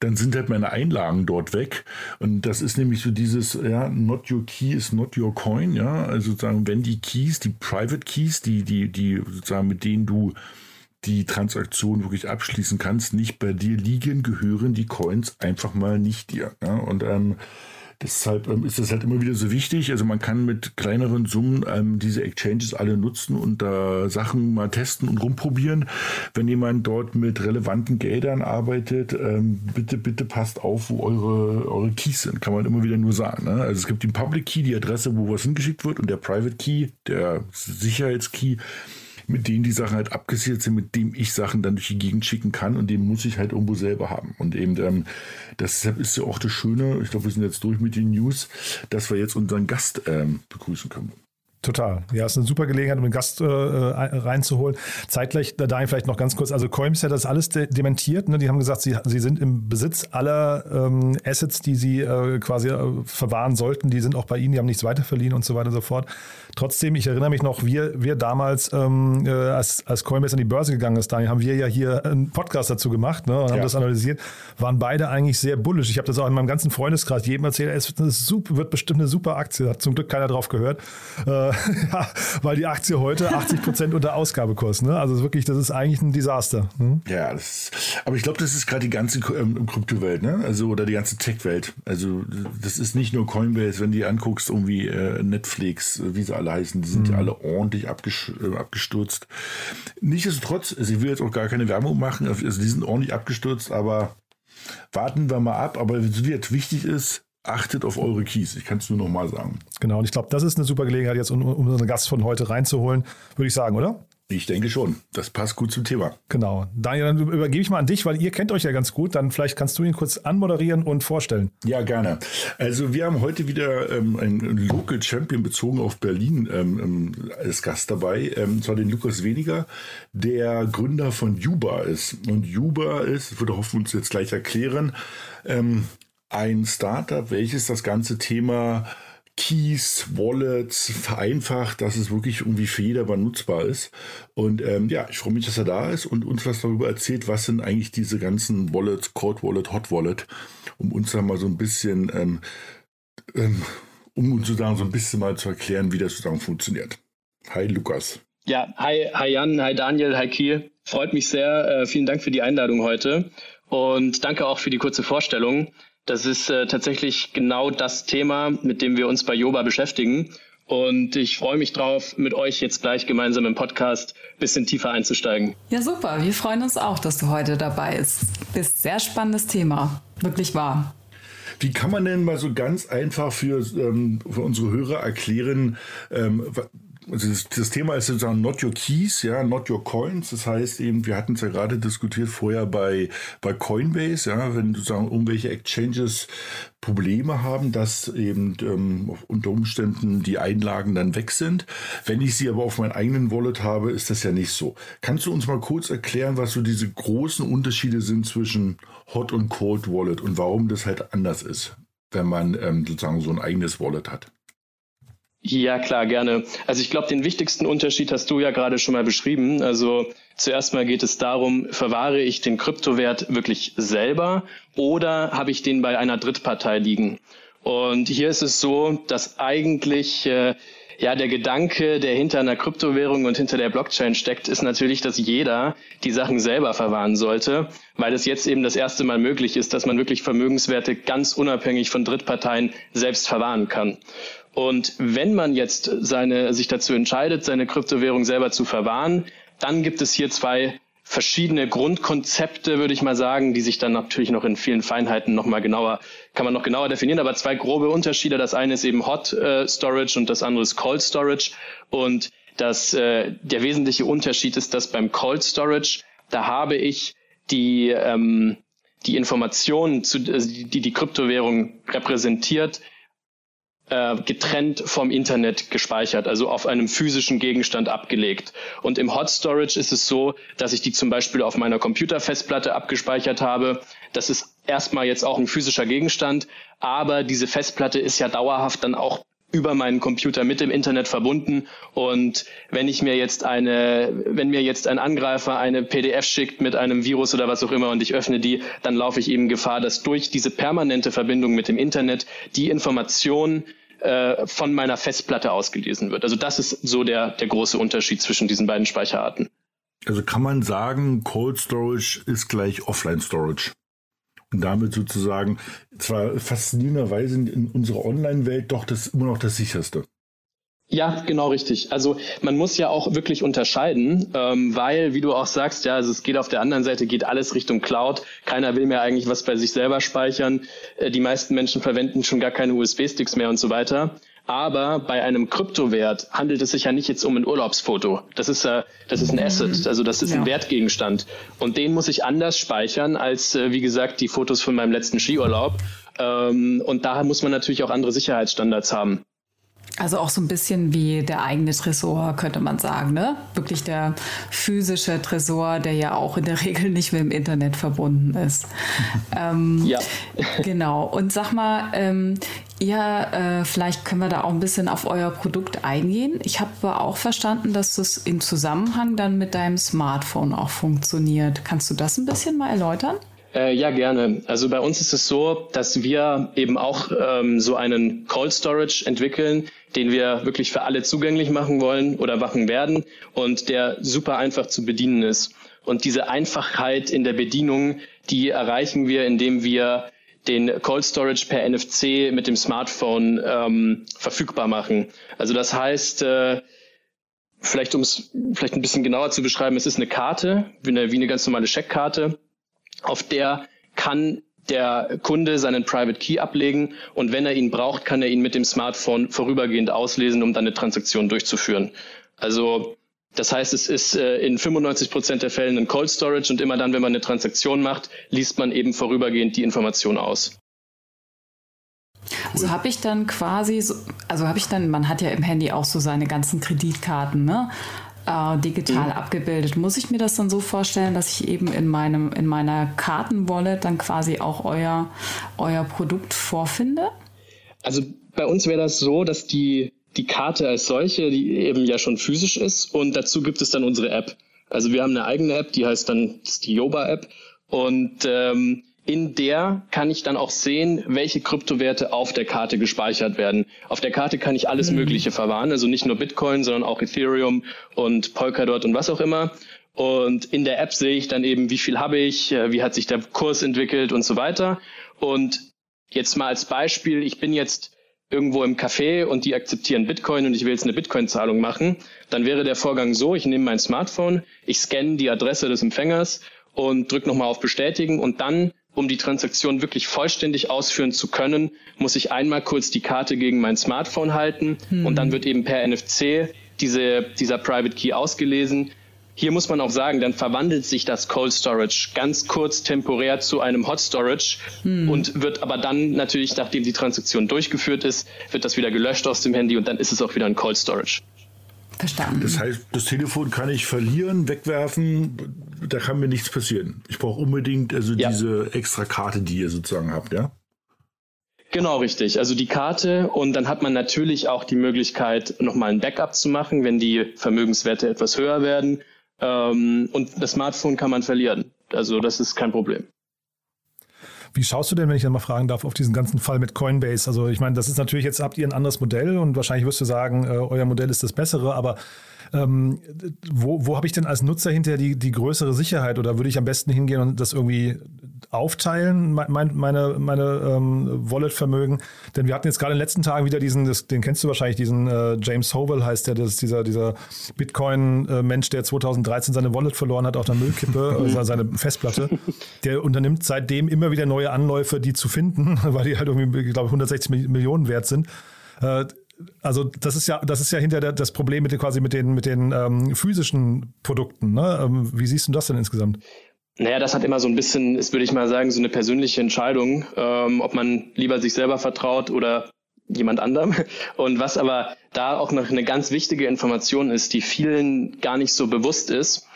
dann sind halt meine Einlagen dort weg. Und das ist nämlich so dieses, ja, not your key is not your coin, ja. Also sozusagen, wenn die Keys, die Private Keys, die, die, die sozusagen mit denen du die Transaktion wirklich abschließen kannst, nicht bei dir liegen, gehören die Coins einfach mal nicht dir. Ja? Und ähm, deshalb ähm, ist das halt immer wieder so wichtig. Also man kann mit kleineren Summen ähm, diese Exchanges alle nutzen und da Sachen mal testen und rumprobieren. Wenn jemand dort mit relevanten Geldern arbeitet, ähm, bitte, bitte passt auf, wo eure, eure Keys sind, kann man immer wieder nur sagen. Ne? Also es gibt den Public Key, die Adresse, wo was hingeschickt wird und der Private Key, der Sicherheitskey, mit denen die Sachen halt abgesichert sind, mit dem ich Sachen dann durch die Gegend schicken kann und den muss ich halt irgendwo selber haben. Und eben ähm, deshalb ist ja auch das Schöne, ich glaube, wir sind jetzt durch mit den News, dass wir jetzt unseren Gast ähm, begrüßen können. Total. Ja, ist eine super Gelegenheit, um einen Gast äh, reinzuholen. Zeitgleich, da vielleicht noch ganz kurz, also Coims hat das alles de dementiert. Ne? Die haben gesagt, sie, sie sind im Besitz aller ähm, Assets, die sie äh, quasi äh, verwahren sollten. Die sind auch bei ihnen, die haben nichts weiterverliehen und so weiter und so fort. Trotzdem, ich erinnere mich noch, wir, wir damals, ähm, äh, als, als Coinbase an die Börse gegangen ist, Daniel, haben wir ja hier einen Podcast dazu gemacht ne, und haben ja. das analysiert, waren beide eigentlich sehr bullisch. Ich habe das auch in meinem ganzen Freundeskreis jedem erzählt, es wird, super, wird bestimmt eine super Aktie. Hat zum Glück keiner drauf gehört, äh, [laughs] ja, weil die Aktie heute 80 Prozent unter Ausgabe kostet. Ne? Also wirklich, das ist eigentlich ein Desaster. Ne? Ja, das, aber ich glaube, das ist gerade die ganze ähm, Kryptowelt, ne? also oder die ganze Tech-Welt. Also das ist nicht nur Coinbase, wenn du die anguckst, irgendwie äh, Netflix, wie sie alle heißen, die sind ja mhm. alle ordentlich äh, abgestürzt. Nichtsdestotrotz, also ich will jetzt auch gar keine Werbung machen, also die sind ordentlich abgestürzt, aber warten wir mal ab. Aber was jetzt wichtig ist, achtet auf eure Keys. Ich kann es nur noch mal sagen. Genau, und ich glaube, das ist eine super Gelegenheit, jetzt um, um unseren Gast von heute reinzuholen, würde ich sagen, oder? Ich denke schon. Das passt gut zum Thema. Genau. Daniel, dann übergebe ich mal an dich, weil ihr kennt euch ja ganz gut. Dann vielleicht kannst du ihn kurz anmoderieren und vorstellen. Ja, gerne. Also wir haben heute wieder ähm, einen Local Champion bezogen auf Berlin ähm, ähm als Gast dabei. Ähm, zwar den Lukas Weniger, der Gründer von Juba ist. Und Juba ist, würde hoffen uns jetzt gleich erklären, ähm, ein Startup, welches das ganze Thema Keys, Wallets vereinfacht, dass es wirklich irgendwie für jedermann nutzbar ist. Und ähm, ja, ich freue mich, dass er da ist und uns was darüber erzählt, was sind eigentlich diese ganzen Wallets, Cold Wallet, Hot Wallet, um uns da mal so ein bisschen, ähm, ähm, um uns sozusagen so ein bisschen mal zu erklären, wie das sozusagen funktioniert. Hi Lukas. Ja, hi, hi Jan, hi Daniel, hi Kiel. Freut mich sehr. Äh, vielen Dank für die Einladung heute und danke auch für die kurze Vorstellung. Das ist äh, tatsächlich genau das Thema, mit dem wir uns bei Yoba beschäftigen. Und ich freue mich drauf, mit euch jetzt gleich gemeinsam im Podcast ein bisschen tiefer einzusteigen. Ja, super. Wir freuen uns auch, dass du heute dabei bist. Ist sehr spannendes Thema. Wirklich wahr. Wie kann man denn mal so ganz einfach für, ähm, für unsere Hörer erklären, ähm, also das, das, Thema ist sozusagen not your keys, ja, not your coins. Das heißt eben, wir hatten es ja gerade diskutiert vorher bei, bei Coinbase, ja, wenn sozusagen irgendwelche Exchanges Probleme haben, dass eben ähm, unter Umständen die Einlagen dann weg sind. Wenn ich sie aber auf meinem eigenen Wallet habe, ist das ja nicht so. Kannst du uns mal kurz erklären, was so diese großen Unterschiede sind zwischen Hot und Cold Wallet und warum das halt anders ist, wenn man ähm, sozusagen so ein eigenes Wallet hat? Ja, klar, gerne. Also ich glaube, den wichtigsten Unterschied hast du ja gerade schon mal beschrieben. Also zuerst mal geht es darum, verwahre ich den Kryptowert wirklich selber oder habe ich den bei einer Drittpartei liegen? Und hier ist es so, dass eigentlich äh, ja, der Gedanke, der hinter einer Kryptowährung und hinter der Blockchain steckt, ist natürlich, dass jeder die Sachen selber verwahren sollte, weil es jetzt eben das erste Mal möglich ist, dass man wirklich Vermögenswerte ganz unabhängig von Drittparteien selbst verwahren kann. Und wenn man jetzt seine, sich dazu entscheidet, seine Kryptowährung selber zu verwahren, dann gibt es hier zwei verschiedene Grundkonzepte, würde ich mal sagen, die sich dann natürlich noch in vielen Feinheiten noch mal genauer, kann man noch genauer definieren, aber zwei grobe Unterschiede. Das eine ist eben Hot äh, Storage und das andere ist Cold Storage. Und das, äh, der wesentliche Unterschied ist, dass beim Cold Storage, da habe ich die, ähm, die Informationen, zu, also die die Kryptowährung repräsentiert, äh, getrennt vom Internet gespeichert, also auf einem physischen Gegenstand abgelegt. Und im Hot Storage ist es so, dass ich die zum Beispiel auf meiner Computerfestplatte abgespeichert habe. Das ist erstmal jetzt auch ein physischer Gegenstand, aber diese Festplatte ist ja dauerhaft dann auch über meinen Computer mit dem Internet verbunden. Und wenn ich mir jetzt eine, wenn mir jetzt ein Angreifer eine PDF schickt mit einem Virus oder was auch immer und ich öffne die, dann laufe ich eben Gefahr, dass durch diese permanente Verbindung mit dem Internet die Information äh, von meiner Festplatte ausgelesen wird. Also das ist so der, der große Unterschied zwischen diesen beiden Speicherarten. Also kann man sagen, Cold Storage ist gleich Offline Storage und damit sozusagen zwar faszinierenderweise in unserer Online-Welt doch das immer noch das sicherste. Ja, genau richtig. Also man muss ja auch wirklich unterscheiden, ähm, weil, wie du auch sagst, ja, also es geht auf der anderen Seite, geht alles Richtung Cloud. Keiner will mehr eigentlich was bei sich selber speichern. Äh, die meisten Menschen verwenden schon gar keine USB-Sticks mehr und so weiter. Aber bei einem Kryptowert handelt es sich ja nicht jetzt um ein Urlaubsfoto. Das ist, äh, das ist ein Asset, mhm. also das ist ja. ein Wertgegenstand. Und den muss ich anders speichern als, äh, wie gesagt, die Fotos von meinem letzten Skiurlaub. Ähm, und daher muss man natürlich auch andere Sicherheitsstandards haben. Also auch so ein bisschen wie der eigene Tresor, könnte man sagen, ne? Wirklich der physische Tresor, der ja auch in der [laughs] Regel nicht mit dem Internet verbunden ist. [laughs] ähm, ja. [laughs] genau. Und sag mal, ähm, ja, äh, vielleicht können wir da auch ein bisschen auf euer Produkt eingehen. Ich habe aber auch verstanden, dass das im Zusammenhang dann mit deinem Smartphone auch funktioniert. Kannst du das ein bisschen mal erläutern? Äh, ja, gerne. Also bei uns ist es so, dass wir eben auch ähm, so einen Cold Storage entwickeln, den wir wirklich für alle zugänglich machen wollen oder machen werden und der super einfach zu bedienen ist. Und diese Einfachheit in der Bedienung, die erreichen wir, indem wir den Cold Storage per NFC mit dem Smartphone ähm, verfügbar machen. Also das heißt, äh, vielleicht um es vielleicht ein bisschen genauer zu beschreiben, es ist eine Karte, wie eine, wie eine ganz normale Scheckkarte auf der kann der Kunde seinen Private Key ablegen und wenn er ihn braucht, kann er ihn mit dem Smartphone vorübergehend auslesen, um dann eine Transaktion durchzuführen. Also das heißt, es ist äh, in 95 Prozent der Fälle ein Cold Storage und immer dann, wenn man eine Transaktion macht, liest man eben vorübergehend die Information aus. Also habe ich dann quasi, so, also habe ich dann, man hat ja im Handy auch so seine ganzen Kreditkarten, ne? Äh, digital mhm. abgebildet. Muss ich mir das dann so vorstellen, dass ich eben in meinem in meiner Kartenwallet dann quasi auch euer euer Produkt vorfinde? Also bei uns wäre das so, dass die die Karte als solche, die eben ja schon physisch ist und dazu gibt es dann unsere App. Also wir haben eine eigene App, die heißt dann die Yoba App und ähm, in der kann ich dann auch sehen, welche Kryptowerte auf der Karte gespeichert werden. Auf der Karte kann ich alles mhm. Mögliche verwahren, also nicht nur Bitcoin, sondern auch Ethereum und Polkadot und was auch immer. Und in der App sehe ich dann eben, wie viel habe ich, äh, wie hat sich der Kurs entwickelt und so weiter. Und jetzt mal als Beispiel, ich bin jetzt irgendwo im Café und die akzeptieren Bitcoin und ich will jetzt eine Bitcoin-Zahlung machen, dann wäre der Vorgang so, ich nehme mein Smartphone, ich scanne die Adresse des Empfängers und drücke nochmal auf Bestätigen und dann um die Transaktion wirklich vollständig ausführen zu können, muss ich einmal kurz die Karte gegen mein Smartphone halten hm. und dann wird eben per NFC diese, dieser Private Key ausgelesen. Hier muss man auch sagen, dann verwandelt sich das Cold Storage ganz kurz temporär zu einem Hot Storage hm. und wird aber dann natürlich, nachdem die Transaktion durchgeführt ist, wird das wieder gelöscht aus dem Handy und dann ist es auch wieder ein Cold Storage. Verstanden. Das heißt, das Telefon kann ich verlieren, wegwerfen, da kann mir nichts passieren. Ich brauche unbedingt also ja. diese extra Karte, die ihr sozusagen habt, ja? Genau, richtig. Also die Karte und dann hat man natürlich auch die Möglichkeit, nochmal ein Backup zu machen, wenn die Vermögenswerte etwas höher werden. Ähm, und das Smartphone kann man verlieren. Also das ist kein Problem. Wie schaust du denn, wenn ich dann mal fragen darf, auf diesen ganzen Fall mit Coinbase? Also ich meine, das ist natürlich jetzt, habt ihr ein anderes Modell und wahrscheinlich wirst du sagen, äh, euer Modell ist das bessere, aber ähm, wo, wo habe ich denn als Nutzer hinterher die, die größere Sicherheit oder würde ich am besten hingehen und das irgendwie aufteilen, mein, meine, meine ähm, Wallet-Vermögen? Denn wir hatten jetzt gerade in den letzten Tagen wieder diesen, das, den kennst du wahrscheinlich, diesen äh, James Howell heißt der, das ist dieser, dieser Bitcoin-Mensch, der 2013 seine Wallet verloren hat auf der Müllkippe, [laughs] also seine Festplatte. Der unternimmt seitdem immer wieder neue Anläufe, die zu finden, [laughs] weil die halt irgendwie, ich glaube, 160 Millionen wert sind. Äh, also das ist ja, das ist ja hinter das Problem mit den, quasi mit den, mit den ähm, physischen Produkten. Ne? Ähm, wie siehst du das denn insgesamt? Naja, das hat immer so ein bisschen, ist, würde ich mal sagen, so eine persönliche Entscheidung, ähm, ob man lieber sich selber vertraut oder jemand anderem. [laughs] Und was aber da auch noch eine ganz wichtige Information ist, die vielen gar nicht so bewusst ist,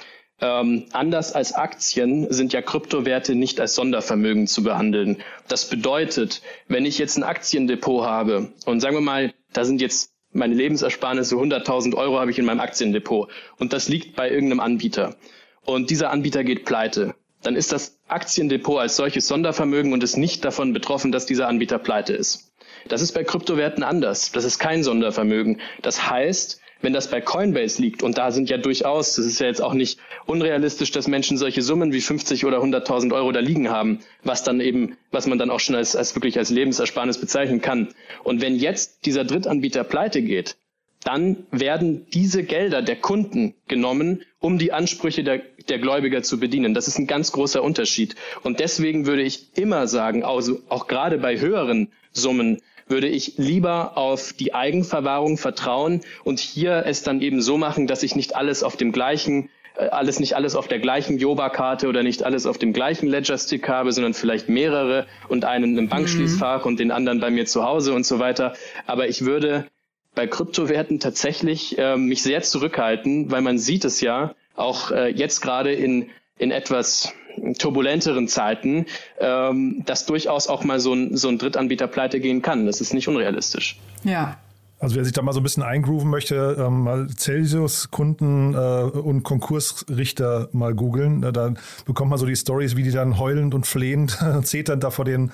ähm, anders als Aktien sind ja Kryptowerte nicht als Sondervermögen zu behandeln. Das bedeutet, wenn ich jetzt ein Aktiendepot habe und sagen wir mal, da sind jetzt meine Lebensersparnisse 100.000 Euro habe ich in meinem Aktiendepot und das liegt bei irgendeinem Anbieter und dieser Anbieter geht pleite, dann ist das Aktiendepot als solches Sondervermögen und ist nicht davon betroffen, dass dieser Anbieter pleite ist. Das ist bei Kryptowerten anders. Das ist kein Sondervermögen. Das heißt, wenn das bei Coinbase liegt, und da sind ja durchaus, das ist ja jetzt auch nicht unrealistisch, dass Menschen solche Summen wie 50 oder 100.000 Euro da liegen haben, was dann eben, was man dann auch schon als, als wirklich als Lebensersparnis bezeichnen kann. Und wenn jetzt dieser Drittanbieter pleite geht, dann werden diese Gelder der Kunden genommen, um die Ansprüche der, der Gläubiger zu bedienen. Das ist ein ganz großer Unterschied. Und deswegen würde ich immer sagen, also auch gerade bei höheren Summen, würde ich lieber auf die Eigenverwahrung vertrauen und hier es dann eben so machen, dass ich nicht alles auf dem gleichen äh, alles nicht alles auf der gleichen Joba-Karte oder nicht alles auf dem gleichen Ledger-Stick habe, sondern vielleicht mehrere und einen im Bankschließfach mhm. und den anderen bei mir zu Hause und so weiter. Aber ich würde bei Kryptowerten tatsächlich äh, mich sehr zurückhalten, weil man sieht es ja auch äh, jetzt gerade in, in etwas turbulenteren Zeiten, ähm, dass durchaus auch mal so ein, so ein Drittanbieter pleite gehen kann. Das ist nicht unrealistisch. Ja. Also wer sich da mal so ein bisschen eingrooven möchte, ähm, mal Celsius-Kunden äh, und Konkursrichter mal googeln. Da bekommt man so die Stories, wie die dann heulend und flehend [laughs] zeternd da vor den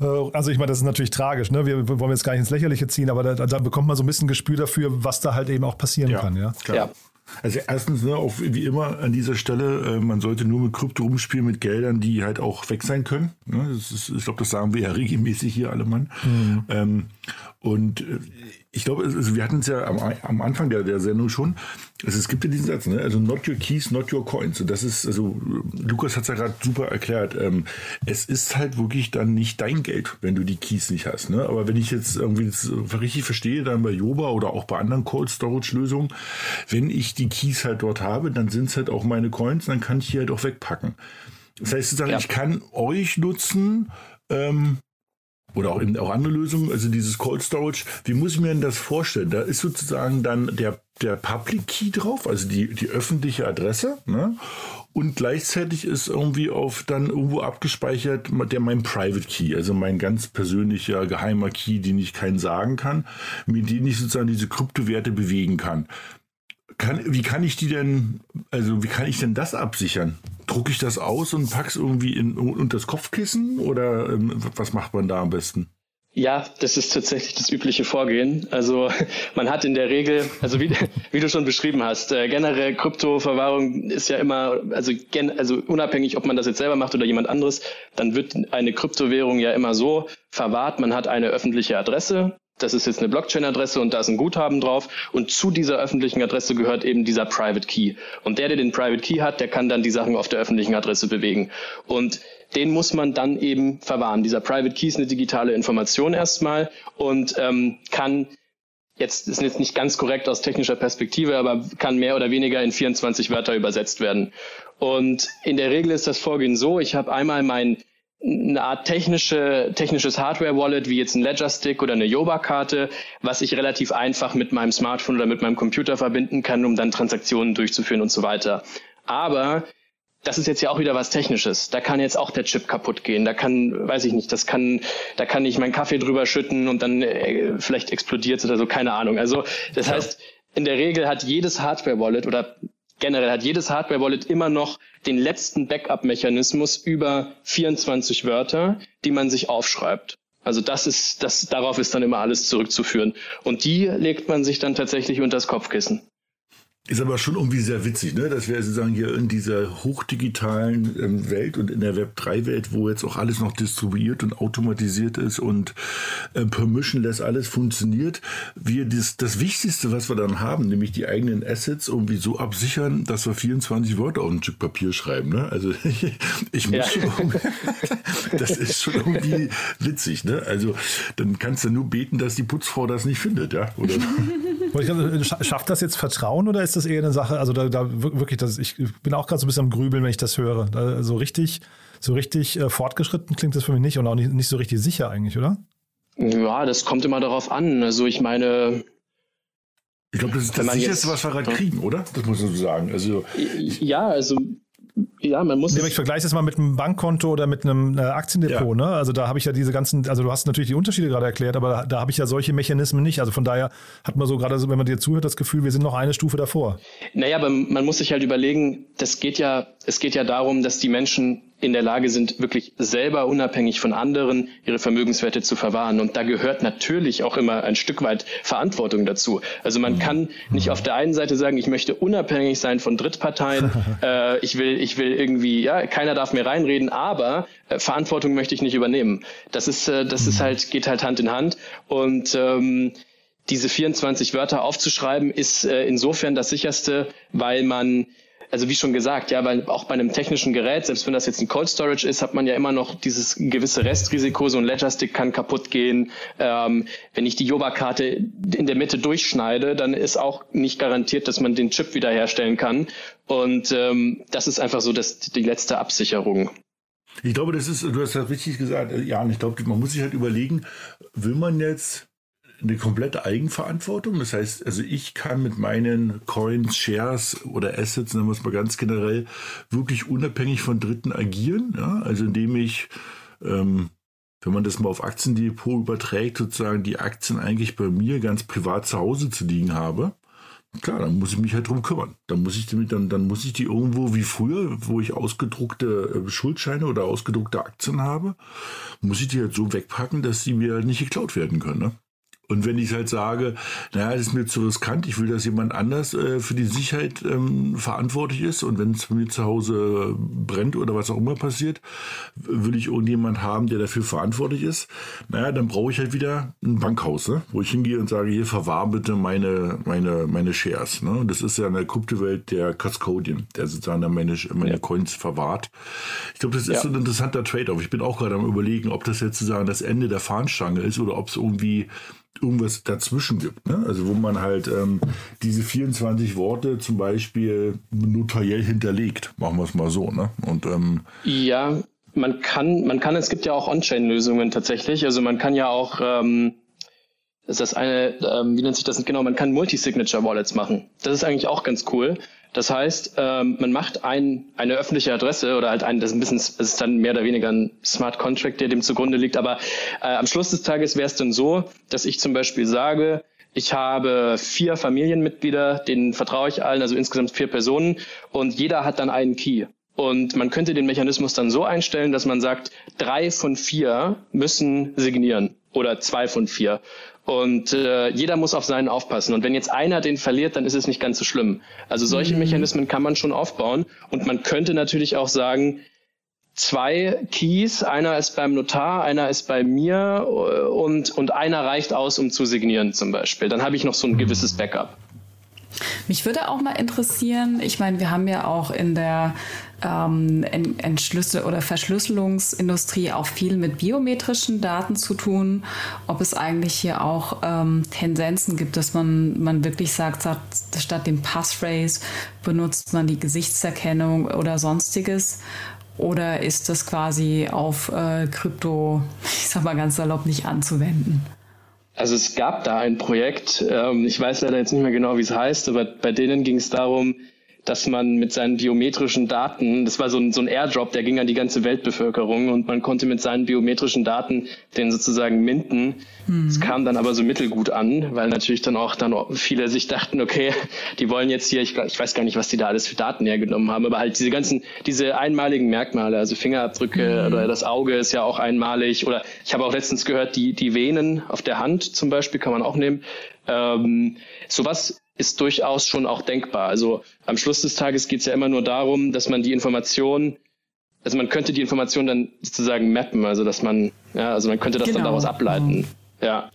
äh, also ich meine, das ist natürlich tragisch, ne? Wir wollen jetzt gar nicht ins Lächerliche ziehen, aber da, da bekommt man so ein bisschen Gespür dafür, was da halt eben auch passieren ja, kann, ja. Klar. Ja. Also erstens, ne, auch wie immer an dieser Stelle, äh, man sollte nur mit Krypto rumspielen mit Geldern, die halt auch weg sein können. Ne? Ist, ich glaube, das sagen wir ja [laughs] regelmäßig hier alle Mann. Mhm. Ähm, und äh, ich glaube, also wir hatten es ja am, am Anfang der, der Sendung schon. Also es gibt ja diesen Satz, ne? also not your keys, not your coins. Und das ist, also Lukas hat es ja gerade super erklärt. Ähm, es ist halt wirklich dann nicht dein Geld, wenn du die Keys nicht hast. Ne? Aber wenn ich jetzt irgendwie das richtig verstehe, dann bei Joba oder auch bei anderen Cold Storage Lösungen, wenn ich die Keys halt dort habe, dann sind es halt auch meine Coins, dann kann ich die halt auch wegpacken. Das heißt, sozusagen, ja. ich kann euch nutzen, ähm, oder auch, auch andere Lösungen, also dieses Cold Storage, wie muss ich mir denn das vorstellen? Da ist sozusagen dann der, der Public Key drauf, also die, die öffentliche Adresse, ne? Und gleichzeitig ist irgendwie auf dann irgendwo abgespeichert der mein Private Key, also mein ganz persönlicher geheimer Key, den ich keinen sagen kann, mit dem ich sozusagen diese Kryptowerte bewegen kann. Kann, wie kann ich die denn, also wie kann ich denn das absichern? drucke ich das aus und pack's irgendwie in, unter das Kopfkissen oder ähm, was macht man da am besten? Ja, das ist tatsächlich das übliche Vorgehen. Also [laughs] man hat in der Regel, also wie, [laughs] wie du schon beschrieben hast, äh, generell Kryptoverwahrung ist ja immer, also, gen, also unabhängig, ob man das jetzt selber macht oder jemand anderes, dann wird eine Kryptowährung ja immer so verwahrt, man hat eine öffentliche Adresse, das ist jetzt eine Blockchain-Adresse und da ist ein Guthaben drauf. Und zu dieser öffentlichen Adresse gehört eben dieser Private Key. Und der, der den Private Key hat, der kann dann die Sachen auf der öffentlichen Adresse bewegen. Und den muss man dann eben verwahren. Dieser Private Key ist eine digitale Information erstmal und ähm, kann jetzt ist jetzt nicht ganz korrekt aus technischer Perspektive, aber kann mehr oder weniger in 24 Wörter übersetzt werden. Und in der Regel ist das Vorgehen so, ich habe einmal mein eine Art technische, technisches Hardware-Wallet, wie jetzt ein Ledger-Stick oder eine Yoba-Karte, was ich relativ einfach mit meinem Smartphone oder mit meinem Computer verbinden kann, um dann Transaktionen durchzuführen und so weiter. Aber das ist jetzt ja auch wieder was Technisches. Da kann jetzt auch der Chip kaputt gehen. Da kann, weiß ich nicht, das kann, da kann ich meinen Kaffee drüber schütten und dann äh, vielleicht explodiert oder so, keine Ahnung. Also das ja. heißt, in der Regel hat jedes Hardware-Wallet oder generell hat jedes Hardware-Wallet immer noch den letzten Backup-Mechanismus über 24 Wörter, die man sich aufschreibt. Also das ist, das, darauf ist dann immer alles zurückzuführen. Und die legt man sich dann tatsächlich unter das Kopfkissen. Ist aber schon irgendwie sehr witzig, ne? dass wir sozusagen hier in dieser hochdigitalen ähm, Welt und in der Web3-Welt, wo jetzt auch alles noch distribuiert und automatisiert ist und äh, permissionless alles funktioniert, wir das, das Wichtigste, was wir dann haben, nämlich die eigenen Assets irgendwie so absichern, dass wir 24 Wörter auf ein Stück Papier schreiben. Ne? Also ich, [laughs] ich muss ja. schon, [laughs] das ist schon irgendwie witzig. Ne? Also dann kannst du nur beten, dass die Putzfrau das nicht findet, ja? Oder? [laughs] Schafft das jetzt Vertrauen oder ist das eher eine Sache, also da, da wirklich, das, ich bin auch gerade so ein bisschen am Grübeln, wenn ich das höre. Da, so richtig, so richtig äh, fortgeschritten klingt das für mich nicht und auch nicht, nicht so richtig sicher eigentlich, oder? Ja, das kommt immer darauf an. Also ich meine, ich glaube, das ist das sicherste, was wir gerade kriegen, oder? Das muss man so sagen. Also, ja, also ja, man muss. Nee, ich vergleiche das mal mit einem Bankkonto oder mit einem äh, Aktiendepot. Ja. Ne? Also da habe ich ja diese ganzen, also du hast natürlich die Unterschiede gerade erklärt, aber da, da habe ich ja solche Mechanismen nicht. Also von daher hat man so gerade, wenn man dir zuhört, das Gefühl, wir sind noch eine Stufe davor. Naja, aber man muss sich halt überlegen, das geht ja, es geht ja darum, dass die Menschen in der Lage sind, wirklich selber unabhängig von anderen ihre Vermögenswerte zu verwahren. Und da gehört natürlich auch immer ein Stück weit Verantwortung dazu. Also man kann nicht auf der einen Seite sagen, ich möchte unabhängig sein von Drittparteien, [laughs] äh, ich will, ich will irgendwie, ja, keiner darf mir reinreden, aber äh, Verantwortung möchte ich nicht übernehmen. Das ist, äh, das ist halt, geht halt Hand in Hand. Und ähm, diese 24 Wörter aufzuschreiben, ist äh, insofern das sicherste, weil man also wie schon gesagt, ja, weil auch bei einem technischen Gerät, selbst wenn das jetzt ein Cold Storage ist, hat man ja immer noch dieses gewisse Restrisiko. So ein Ledger Stick kann kaputt gehen. Ähm, wenn ich die Yoba-Karte in der Mitte durchschneide, dann ist auch nicht garantiert, dass man den Chip wiederherstellen kann. Und ähm, das ist einfach so das, die letzte Absicherung. Ich glaube, das ist, du hast das richtig gesagt, ja, und ich glaube, man muss sich halt überlegen, will man jetzt eine komplette Eigenverantwortung. Das heißt, also ich kann mit meinen Coins, Shares oder Assets, nennen wir es mal ganz generell, wirklich unabhängig von Dritten agieren. Ja? Also indem ich, ähm, wenn man das mal auf Aktiendepot überträgt, sozusagen die Aktien eigentlich bei mir ganz privat zu Hause zu liegen habe. Klar, dann muss ich mich halt drum kümmern. Dann muss ich die, dann, dann muss ich die irgendwo wie früher, wo ich ausgedruckte äh, Schuldscheine oder ausgedruckte Aktien habe, muss ich die halt so wegpacken, dass sie mir halt nicht geklaut werden können. Ne? Und wenn ich halt sage, naja, das ist mir zu riskant, ich will, dass jemand anders äh, für die Sicherheit ähm, verantwortlich ist und wenn es bei mir zu Hause brennt oder was auch immer passiert, will ich irgendjemand haben, der dafür verantwortlich ist, naja, dann brauche ich halt wieder ein Bankhaus, ne? wo ich hingehe und sage, hier verwahr bitte meine, meine, meine Shares. Ne? Und das ist ja in der Kryptowelt der Custodian, der sozusagen meine, meine ja. Coins verwahrt. Ich glaube, das ist ja. so ein interessanter Trade-off. Ich bin auch gerade am überlegen, ob das jetzt sozusagen das Ende der Fahnenstange ist oder ob es irgendwie irgendwas dazwischen gibt. Ne? Also wo man halt ähm, diese 24 Worte zum Beispiel notariell hinterlegt, machen wir es mal so. Ne? Und, ähm, ja, man kann, man kann, es gibt ja auch On-Chain-Lösungen tatsächlich. Also man kann ja auch, ähm, ist das eine, ähm, wie nennt sich das genau, man kann Multi-Signature-Wallets machen. Das ist eigentlich auch ganz cool. Das heißt, ähm, man macht ein, eine öffentliche Adresse oder halt ein, das ist ein bisschen, das ist dann mehr oder weniger ein Smart Contract, der dem zugrunde liegt. Aber äh, am Schluss des Tages wäre es dann so, dass ich zum Beispiel sage, ich habe vier Familienmitglieder, denen vertraue ich allen, also insgesamt vier Personen, und jeder hat dann einen Key. Und man könnte den Mechanismus dann so einstellen, dass man sagt, drei von vier müssen signieren oder zwei von vier. Und äh, jeder muss auf seinen aufpassen. Und wenn jetzt einer den verliert, dann ist es nicht ganz so schlimm. Also solche mhm. Mechanismen kann man schon aufbauen. Und man könnte natürlich auch sagen, zwei Keys, einer ist beim Notar, einer ist bei mir äh, und, und einer reicht aus, um zu signieren zum Beispiel. Dann habe ich noch so ein gewisses Backup. Mich würde auch mal interessieren, ich meine, wir haben ja auch in der ähm, Entschlüssel oder Verschlüsselungsindustrie auch viel mit biometrischen Daten zu tun. Ob es eigentlich hier auch ähm, Tendenzen gibt, dass man, man wirklich sagt, sagt, statt dem Passphrase benutzt man die Gesichtserkennung oder sonstiges. Oder ist das quasi auf äh, Krypto, [laughs] ich sag mal ganz salopp, nicht anzuwenden? Also es gab da ein Projekt, ähm, ich weiß leider jetzt nicht mehr genau, wie es heißt, aber bei denen ging es darum, dass man mit seinen biometrischen Daten, das war so ein, so ein Airdrop, der ging an die ganze Weltbevölkerung und man konnte mit seinen biometrischen Daten den sozusagen minden. Es mhm. kam dann aber so mittelgut an, weil natürlich dann auch dann viele sich dachten, okay, die wollen jetzt hier, ich, ich weiß gar nicht, was die da alles für Daten hergenommen haben, aber halt diese ganzen, diese einmaligen Merkmale, also Fingerabdrücke mhm. oder das Auge ist ja auch einmalig oder ich habe auch letztens gehört, die, die Venen auf der Hand zum Beispiel kann man auch nehmen. Ähm, sowas ist durchaus schon auch denkbar. Also am Schluss des Tages geht es ja immer nur darum, dass man die Information, also man könnte die Information dann sozusagen mappen, also dass man, ja, also man könnte das genau. dann daraus ableiten. Mhm. Ja.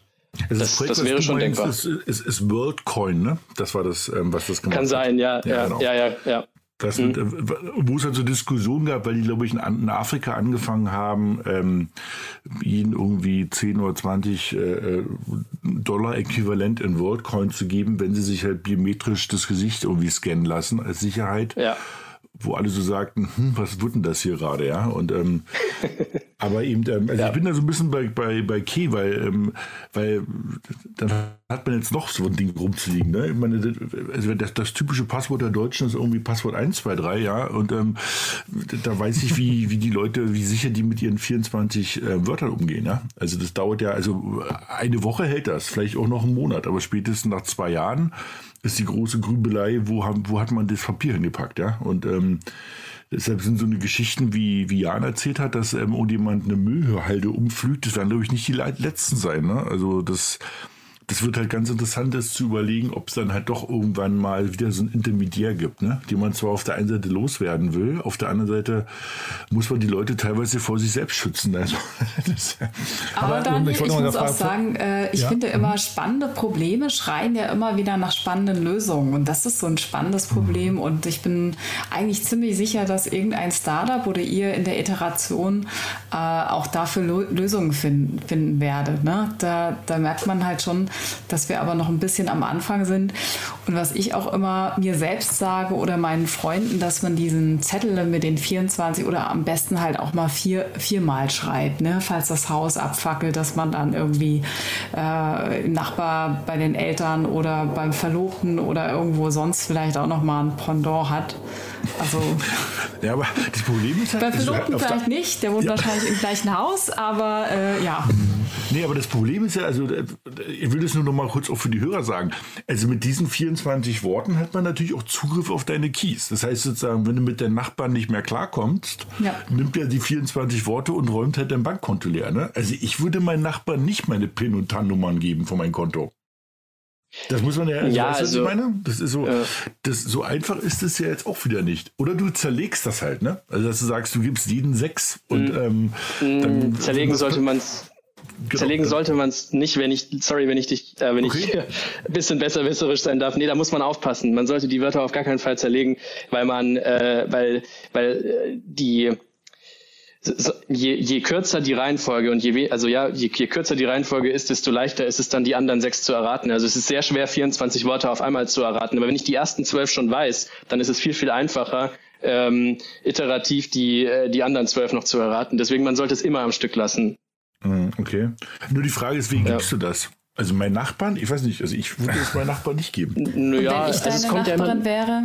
Also das, Projekt, das wäre schon meinst, denkbar. Ist, ist, ist WorldCoin, ne? Das war das, ähm, was das gemacht Kann hat. Kann sein, ja, ja, ja, genau. ja, ja, ja. Das mhm. wird, wo es also Diskussionen gab, weil die, glaube ich, in, in Afrika angefangen haben, ähm, ihnen irgendwie 10 oder 20 äh, Dollar äquivalent in WorldCoin zu geben, wenn sie sich halt biometrisch das Gesicht irgendwie scannen lassen als Sicherheit. Ja wo alle so sagten, hm, was wird denn das hier gerade, ja? Und ähm, [laughs] aber eben, ähm, also ja. ich bin da so ein bisschen bei, bei, bei Key, weil, ähm, weil dann hat man jetzt noch so ein Ding rumzuliegen. Ne? Ich meine, also das, das typische Passwort der Deutschen ist irgendwie Passwort 1, 2, 3, ja. Und ähm, da weiß ich, wie, wie die Leute, wie sicher die mit ihren 24 äh, Wörtern umgehen, ja. Also das dauert ja, also eine Woche hält das, vielleicht auch noch einen Monat, aber spätestens nach zwei Jahren ist die große Grübelei, wo, haben, wo hat man das Papier hingepackt, ja? Und ähm, deshalb sind so eine Geschichten, wie, wie Jan erzählt hat, dass ähm, jemand eine Müllhalde umflügt, das werden, glaube ich, nicht die letzten sein, ne? Also das das wird halt ganz interessant, das zu überlegen, ob es dann halt doch irgendwann mal wieder so ein Intermediär gibt, ne? die man zwar auf der einen Seite loswerden will, auf der anderen Seite muss man die Leute teilweise vor sich selbst schützen. [laughs] Also, aber, aber Daniel, ich, ich muss auch sagen, äh, ich ja? finde immer, mhm. spannende Probleme schreien ja immer wieder nach spannenden Lösungen. Und das ist so ein spannendes Problem. Mhm. Und ich bin eigentlich ziemlich sicher, dass irgendein Startup oder ihr in der Iteration äh, auch dafür Lösungen finden, finden werdet. Ne? Da, da merkt man halt schon, dass wir aber noch ein bisschen am Anfang sind. Und was ich auch immer mir selbst sage oder meinen Freunden, dass man diesen Zettel mit den 24 oder am besten halt auch mal vier, viermal schreibt, ne? falls das Haus abfackelt, dass man dann irgendwie äh, im Nachbar bei den Eltern oder beim Verlobten oder irgendwo sonst vielleicht auch noch mal ein Pendant hat. Also ja, aber das Problem ist halt, bei Verlobten vielleicht nicht, der wohnt ja. wahrscheinlich im gleichen Haus, aber äh, ja. Nee, aber das Problem ist ja, also ich will das nur noch mal kurz auch für die Hörer sagen. Also mit diesen 24 Worten hat man natürlich auch Zugriff auf deine Keys. Das heißt sozusagen, wenn du mit deinen Nachbarn nicht mehr klarkommst, ja. nimmt er die 24 Worte und räumt halt dein Bankkonto leer. Ne? Also ich würde meinen Nachbarn nicht meine PIN und TAN-Nummern geben von meinem Konto. Das muss man ja, also ja weißt, also, meine? Das ist so, äh, das, so einfach ist es ja jetzt auch wieder nicht. Oder du zerlegst das halt, ne? Also, dass du sagst, du gibst jeden sechs und mm, ähm, dann, zerlegen sollte man es Genau. Zerlegen sollte man es nicht, wenn ich, sorry, wenn ich dich, äh, wenn okay. ich [laughs] ein bisschen besserwisserisch sein darf. Nee, da muss man aufpassen. Man sollte die Wörter auf gar keinen Fall zerlegen, weil man, äh, weil, weil äh, die, je, je kürzer die Reihenfolge und je, also ja, je, je kürzer die Reihenfolge ist, desto leichter ist es dann, die anderen sechs zu erraten. Also es ist sehr schwer, 24 Worte auf einmal zu erraten. Aber wenn ich die ersten zwölf schon weiß, dann ist es viel, viel einfacher, ähm, iterativ die, äh, die anderen zwölf noch zu erraten. Deswegen, man sollte es immer am Stück lassen. Hm, okay. Nur die Frage ist, wie ja. gibst du das? Also mein Nachbarn, ich weiß nicht, also ich würde es meinen Nachbarn nicht geben. Naja, wenn ich deine also Nachbarin ja wäre.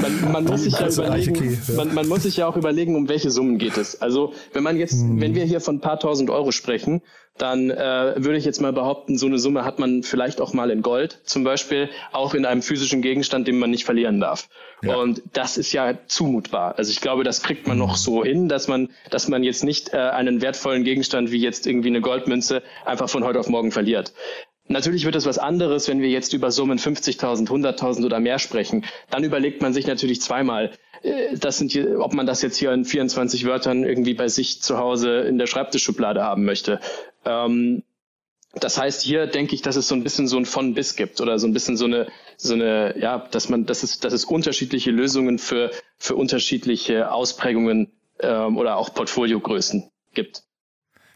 man, man, muss sich ja überlegen, man, man, muss sich ja auch überlegen, um welche Summen geht es. Also wenn man jetzt, hm. wenn wir hier von ein paar tausend Euro sprechen, dann äh, würde ich jetzt mal behaupten, so eine Summe hat man vielleicht auch mal in Gold, zum Beispiel auch in einem physischen Gegenstand, den man nicht verlieren darf. Ja. Und das ist ja zumutbar. Also ich glaube, das kriegt man noch so hin, dass man, dass man jetzt nicht äh, einen wertvollen Gegenstand wie jetzt irgendwie eine Goldmünze einfach von heute auf morgen verliert. Natürlich wird es was anderes, wenn wir jetzt über Summen 50.000, 100.000 oder mehr sprechen. Dann überlegt man sich natürlich zweimal, äh, das sind hier, ob man das jetzt hier in 24 Wörtern irgendwie bei sich zu Hause in der Schreibtischschublade haben möchte. Ähm, das heißt, hier denke ich, dass es so ein bisschen so ein von bis gibt oder so ein bisschen so eine, so eine, ja, dass man, dass es, dass es unterschiedliche Lösungen für, für unterschiedliche Ausprägungen ähm, oder auch Portfoliogrößen gibt.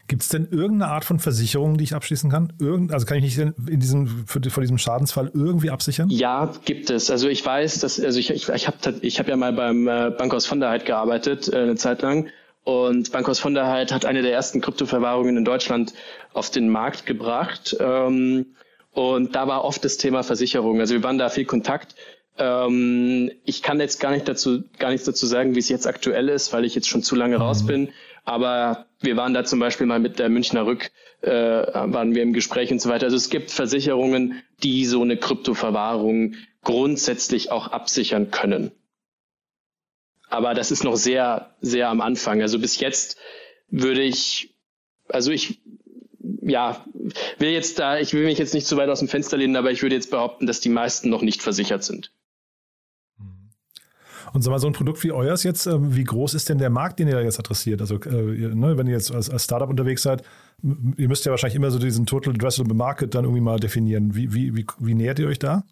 Gibt es denn irgendeine Art von Versicherung, die ich abschließen kann? Irgend, also kann ich mich in diesem, für, vor diesem Schadensfall irgendwie absichern? Ja, gibt es. Also ich weiß, dass, also ich, ich, ich habe ich hab ja mal beim äh, Bankhaus von der Heid gearbeitet, äh, eine Zeit lang. Und Bankhaus von der Heid hat eine der ersten Kryptoverwahrungen in Deutschland auf den Markt gebracht. Ähm, Und da war oft das Thema Versicherung. Also wir waren da viel Kontakt. Ähm, ich kann jetzt gar nicht dazu, gar nichts dazu sagen, wie es jetzt aktuell ist, weil ich jetzt schon zu lange raus mhm. bin. Aber wir waren da zum Beispiel mal mit der Münchner Rück, äh, waren wir im Gespräch und so weiter. Also es gibt Versicherungen, die so eine Kryptoverwahrung grundsätzlich auch absichern können. Aber das ist noch sehr, sehr am Anfang. Also bis jetzt würde ich, also ich, ja, will jetzt da, ich will mich jetzt nicht zu weit aus dem Fenster lehnen, aber ich würde jetzt behaupten, dass die meisten noch nicht versichert sind. Und sag mal, so ein Produkt wie euers jetzt, ähm, wie groß ist denn der Markt, den ihr da jetzt adressiert? Also, äh, ne, wenn ihr jetzt als, Startup unterwegs seid, ihr müsst ja wahrscheinlich immer so diesen Total Addressable Market dann irgendwie mal definieren. Wie, wie, wie, wie nähert ihr euch da?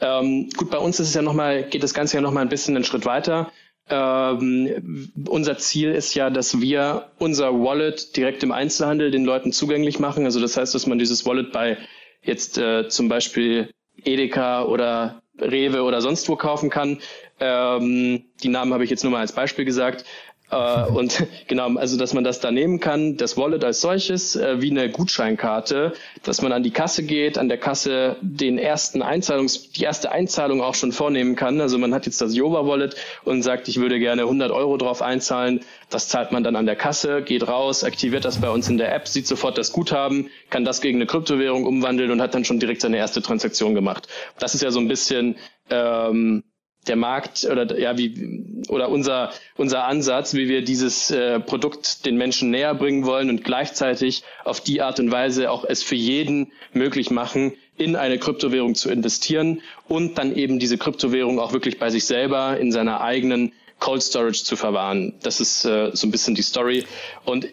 Ähm, gut, bei uns ist es ja noch mal, geht das Ganze ja noch mal ein bisschen einen Schritt weiter. Ähm, unser Ziel ist ja, dass wir unser Wallet direkt im Einzelhandel den Leuten zugänglich machen. Also das heißt, dass man dieses Wallet bei jetzt äh, zum Beispiel Edeka oder Rewe oder sonst wo kaufen kann. Ähm, die Namen habe ich jetzt nur mal als Beispiel gesagt. Äh, und [laughs] genau, also dass man das da nehmen kann, das Wallet als solches, äh, wie eine Gutscheinkarte, dass man an die Kasse geht, an der Kasse den ersten Einzahlungs, die erste Einzahlung auch schon vornehmen kann. Also man hat jetzt das Jova Wallet und sagt, ich würde gerne 100 Euro drauf einzahlen. Das zahlt man dann an der Kasse, geht raus, aktiviert das bei uns in der App, sieht sofort das Guthaben, kann das gegen eine Kryptowährung umwandeln und hat dann schon direkt seine erste Transaktion gemacht. Das ist ja so ein bisschen ähm, der Markt oder ja wie oder unser unser Ansatz, wie wir dieses äh, Produkt den Menschen näher bringen wollen und gleichzeitig auf die Art und Weise auch es für jeden möglich machen, in eine Kryptowährung zu investieren und dann eben diese Kryptowährung auch wirklich bei sich selber in seiner eigenen Cold Storage zu verwahren. Das ist äh, so ein bisschen die Story und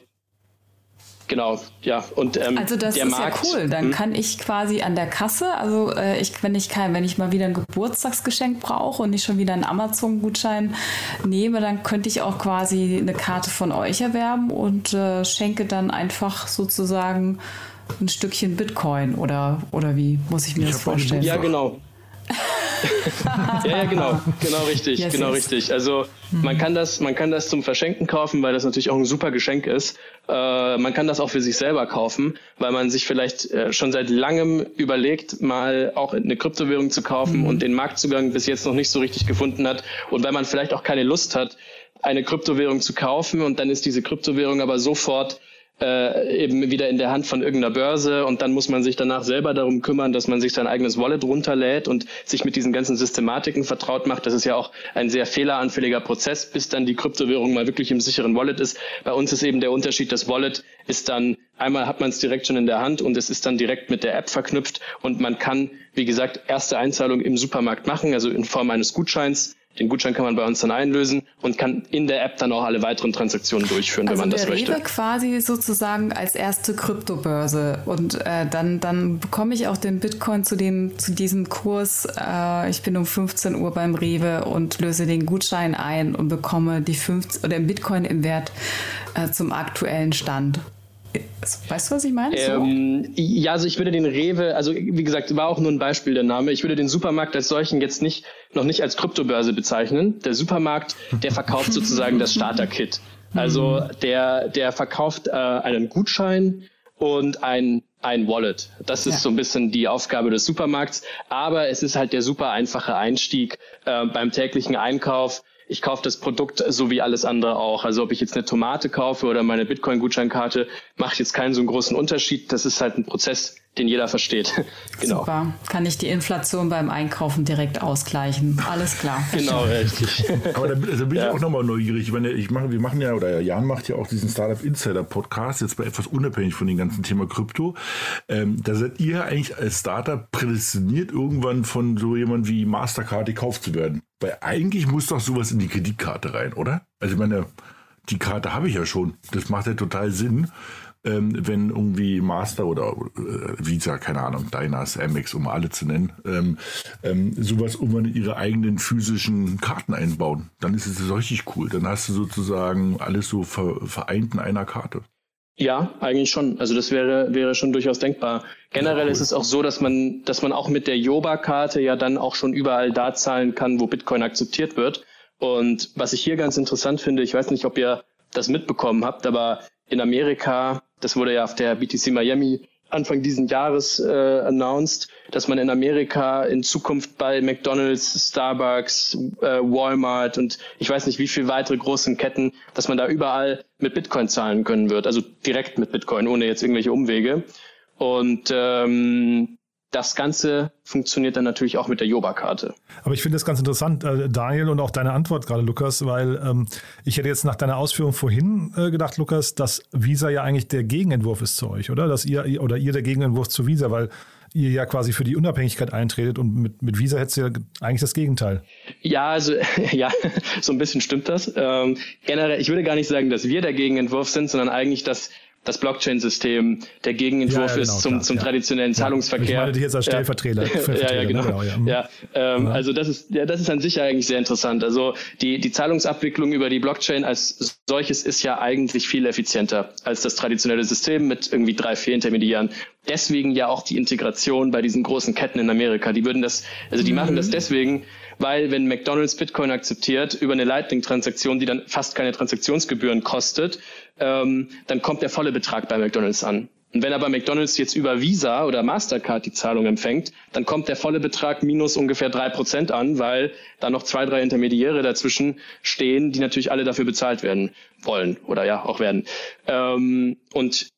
Genau, ja. Und ähm, also das der ist Markt, ja cool. Dann hm? kann ich quasi an der Kasse, also äh, ich, wenn ich kein, wenn ich mal wieder ein Geburtstagsgeschenk brauche und nicht schon wieder einen Amazon-Gutschein nehme, dann könnte ich auch quasi eine Karte von euch erwerben und äh, schenke dann einfach sozusagen ein Stückchen Bitcoin oder oder wie muss ich mir ich das vorstellen? Ja, genau. [laughs] ja, ja, genau, genau richtig, yes, genau yes. richtig. Also mhm. man kann das, man kann das zum Verschenken kaufen, weil das natürlich auch ein super Geschenk ist. Äh, man kann das auch für sich selber kaufen, weil man sich vielleicht äh, schon seit langem überlegt, mal auch eine Kryptowährung zu kaufen mhm. und den Marktzugang bis jetzt noch nicht so richtig gefunden hat und weil man vielleicht auch keine Lust hat, eine Kryptowährung zu kaufen und dann ist diese Kryptowährung aber sofort äh, eben wieder in der Hand von irgendeiner Börse und dann muss man sich danach selber darum kümmern, dass man sich sein eigenes Wallet runterlädt und sich mit diesen ganzen Systematiken vertraut macht. Das ist ja auch ein sehr fehleranfälliger Prozess, bis dann die Kryptowährung mal wirklich im sicheren Wallet ist. Bei uns ist eben der Unterschied, das Wallet ist dann, einmal hat man es direkt schon in der Hand und es ist dann direkt mit der App verknüpft und man kann, wie gesagt, erste Einzahlung im Supermarkt machen, also in Form eines Gutscheins den Gutschein kann man bei uns dann einlösen und kann in der App dann auch alle weiteren Transaktionen durchführen, also wenn man das möchte. quasi sozusagen als erste Kryptobörse und äh, dann, dann bekomme ich auch den Bitcoin zu, dem, zu diesem Kurs. Äh, ich bin um 15 Uhr beim Rewe und löse den Gutschein ein und bekomme die 50 oder den Bitcoin im Wert äh, zum aktuellen Stand. Weißt du, was ich meine? Ähm, ja, also ich würde den Rewe, also wie gesagt, war auch nur ein Beispiel der Name. Ich würde den Supermarkt als solchen jetzt nicht noch nicht als Kryptobörse bezeichnen. Der Supermarkt, der verkauft [laughs] sozusagen das Starter-Kit. Also der, der verkauft äh, einen Gutschein und ein ein Wallet. Das ist ja. so ein bisschen die Aufgabe des Supermarkts. Aber es ist halt der super einfache Einstieg äh, beim täglichen Einkauf ich kaufe das Produkt so wie alles andere auch. Also ob ich jetzt eine Tomate kaufe oder meine Bitcoin-Gutscheinkarte, macht jetzt keinen so einen großen Unterschied. Das ist halt ein Prozess, den jeder versteht. [laughs] genau. Super. Kann ich die Inflation beim Einkaufen direkt ausgleichen. Alles klar. genau, richtig. [laughs] Aber da, da bin ich ja. auch nochmal neugierig. Ich meine, ich mache, wir machen ja, oder Jan macht ja auch diesen Startup Insider Podcast, jetzt mal etwas unabhängig von dem ganzen Thema Krypto. Ähm, da seid ihr eigentlich als Startup prädestiniert, irgendwann von so jemand wie Mastercard gekauft zu werden. Weil eigentlich muss doch sowas in die Kreditkarte rein, oder? Also ich meine, die Karte habe ich ja schon. Das macht ja total Sinn ähm, wenn irgendwie Master oder äh, Visa, keine Ahnung, Dynas, Amex, um alle zu nennen, ähm, ähm, sowas irgendwann in ihre eigenen physischen Karten einbauen. Dann ist es richtig cool. Dann hast du sozusagen alles so ver vereint in einer Karte. Ja, eigentlich schon. Also das wäre, wäre schon durchaus denkbar. Generell ja, cool. ist es auch so, dass man, dass man auch mit der Yoba-Karte ja dann auch schon überall da zahlen kann, wo Bitcoin akzeptiert wird. Und was ich hier ganz interessant finde, ich weiß nicht, ob ihr das mitbekommen habt, aber in Amerika das wurde ja auf der BTC Miami Anfang diesen Jahres äh, announced, dass man in Amerika in Zukunft bei McDonald's, Starbucks, äh, Walmart und ich weiß nicht wie viele weitere großen Ketten, dass man da überall mit Bitcoin zahlen können wird, also direkt mit Bitcoin, ohne jetzt irgendwelche Umwege. Und ähm, das Ganze funktioniert dann natürlich auch mit der Joba-Karte. Aber ich finde das ganz interessant, äh, Daniel, und auch deine Antwort gerade, Lukas, weil ähm, ich hätte jetzt nach deiner Ausführung vorhin äh, gedacht, Lukas, dass Visa ja eigentlich der Gegenentwurf ist zu euch, oder? Dass ihr oder ihr der Gegenentwurf zu Visa, weil ihr ja quasi für die Unabhängigkeit eintretet und mit, mit Visa hättest du ja eigentlich das Gegenteil. Ja, also [laughs] ja, so ein bisschen stimmt das. Ähm, generell, ich würde gar nicht sagen, dass wir der Gegenentwurf sind, sondern eigentlich, dass das Blockchain-System der Gegenentwurf ja, ja, genau, ist zum, klar, zum ja. traditionellen Zahlungsverkehr. Ich meine dich jetzt als Stellvertreter. [laughs] ja, ja, genau. genau ja. Ähm, Also das ist, ja, das ist an sich ja eigentlich sehr interessant. Also die, die Zahlungsabwicklung über die Blockchain als solches ist ja eigentlich viel effizienter als das traditionelle System mit irgendwie drei, vier Intermediären. Deswegen ja auch die Integration bei diesen großen Ketten in Amerika. Die würden das, also die mhm. machen das deswegen, weil wenn McDonald's Bitcoin akzeptiert über eine Lightning-Transaktion, die dann fast keine Transaktionsgebühren kostet, ähm, dann kommt der volle Betrag bei McDonald's an. Und wenn aber McDonald's jetzt über Visa oder Mastercard die Zahlung empfängt, dann kommt der volle Betrag minus ungefähr drei Prozent an, weil da noch zwei, drei Intermediäre dazwischen stehen, die natürlich alle dafür bezahlt werden wollen oder ja auch werden. Ähm, und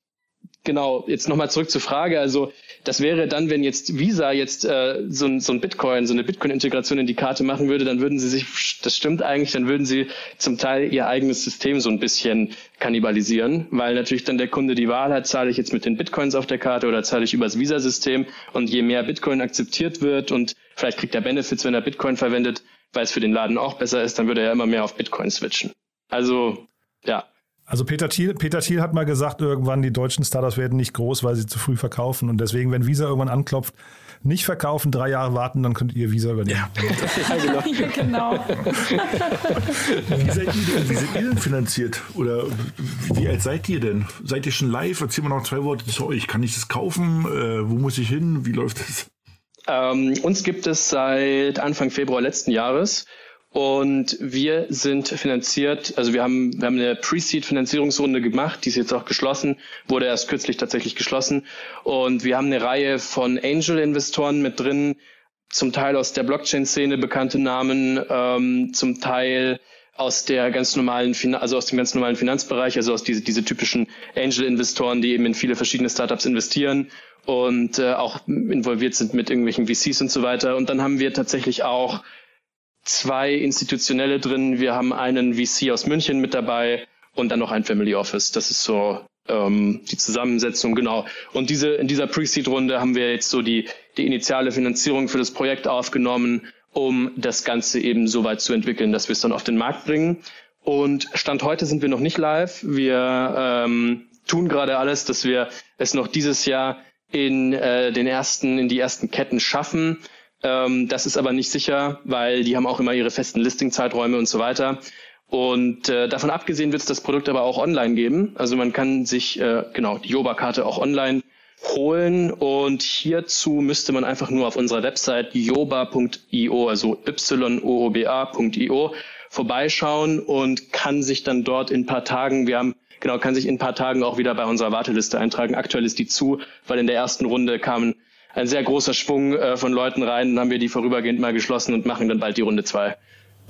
genau, jetzt nochmal zurück zur Frage. Also das wäre dann, wenn jetzt Visa jetzt äh, so, ein, so ein Bitcoin, so eine Bitcoin-Integration in die Karte machen würde, dann würden sie sich, das stimmt eigentlich, dann würden sie zum Teil ihr eigenes System so ein bisschen kannibalisieren, weil natürlich dann der Kunde die Wahl hat, zahle ich jetzt mit den Bitcoins auf der Karte oder zahle ich übers Visa-System und je mehr Bitcoin akzeptiert wird und vielleicht kriegt er Benefits, wenn er Bitcoin verwendet, weil es für den Laden auch besser ist, dann würde er immer mehr auf Bitcoin switchen. Also, ja, also Peter Thiel, Peter Thiel hat mal gesagt, irgendwann die deutschen Startups werden nicht groß, weil sie zu früh verkaufen. Und deswegen, wenn Visa irgendwann anklopft, nicht verkaufen, drei Jahre warten, dann könnt ihr Visa übernehmen. Ja, ja genau. [laughs] genau. wie, seid ihr denn, wie seid ihr denn finanziert? Oder wie alt seid ihr denn? Seid ihr schon live? Erzähl mal noch zwei Worte zu euch. Kann ich das kaufen? Äh, wo muss ich hin? Wie läuft das? Ähm, uns gibt es seit Anfang Februar letzten Jahres. Und wir sind finanziert, also wir haben, wir haben eine Pre-Seed-Finanzierungsrunde gemacht, die ist jetzt auch geschlossen, wurde erst kürzlich tatsächlich geschlossen. Und wir haben eine Reihe von Angel-Investoren mit drin, zum Teil aus der Blockchain-Szene bekannte Namen, ähm, zum Teil aus der ganz normalen, also aus dem ganz normalen Finanzbereich, also aus diese, diese typischen Angel-Investoren, die eben in viele verschiedene Startups investieren und äh, auch involviert sind mit irgendwelchen VCs und so weiter. Und dann haben wir tatsächlich auch zwei institutionelle drin. Wir haben einen VC aus München mit dabei und dann noch ein Family Office. Das ist so ähm, die Zusammensetzung, genau. Und diese in dieser Pre-Seed-Runde haben wir jetzt so die, die initiale Finanzierung für das Projekt aufgenommen, um das Ganze eben so weit zu entwickeln, dass wir es dann auf den Markt bringen. Und Stand heute sind wir noch nicht live. Wir ähm, tun gerade alles, dass wir es noch dieses Jahr in äh, den ersten, in die ersten Ketten schaffen. Ähm, das ist aber nicht sicher, weil die haben auch immer ihre festen Listing-Zeiträume und so weiter. Und äh, davon abgesehen wird es das Produkt aber auch online geben. Also man kann sich äh, genau die Joba-Karte auch online holen und hierzu müsste man einfach nur auf unserer Website yoba.io, also yooba.io vorbeischauen und kann sich dann dort in ein paar Tagen, wir haben genau, kann sich in ein paar Tagen auch wieder bei unserer Warteliste eintragen. Aktuell ist die zu, weil in der ersten Runde kamen ein sehr großer Schwung äh, von Leuten rein. Dann haben wir die vorübergehend mal geschlossen und machen dann bald die Runde zwei.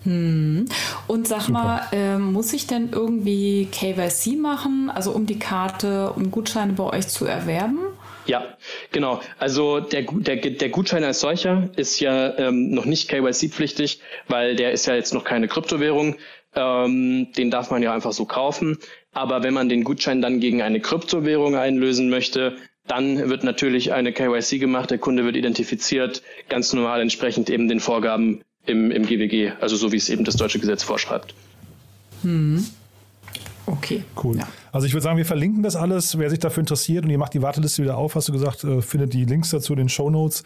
Hm. Und sag Super. mal, äh, muss ich denn irgendwie KYC machen, also um die Karte, um Gutscheine bei euch zu erwerben? Ja, genau. Also der, der, der Gutschein als solcher ist ja ähm, noch nicht KYC-pflichtig, weil der ist ja jetzt noch keine Kryptowährung. Ähm, den darf man ja einfach so kaufen. Aber wenn man den Gutschein dann gegen eine Kryptowährung einlösen möchte, dann wird natürlich eine KYC gemacht, der Kunde wird identifiziert, ganz normal entsprechend eben den Vorgaben im, im GWG, also so wie es eben das deutsche Gesetz vorschreibt. Hm. Okay. Cool. Ja. Also ich würde sagen, wir verlinken das alles. Wer sich dafür interessiert und ihr macht die Warteliste wieder auf, hast du gesagt, äh, findet die Links dazu in den Show Notes.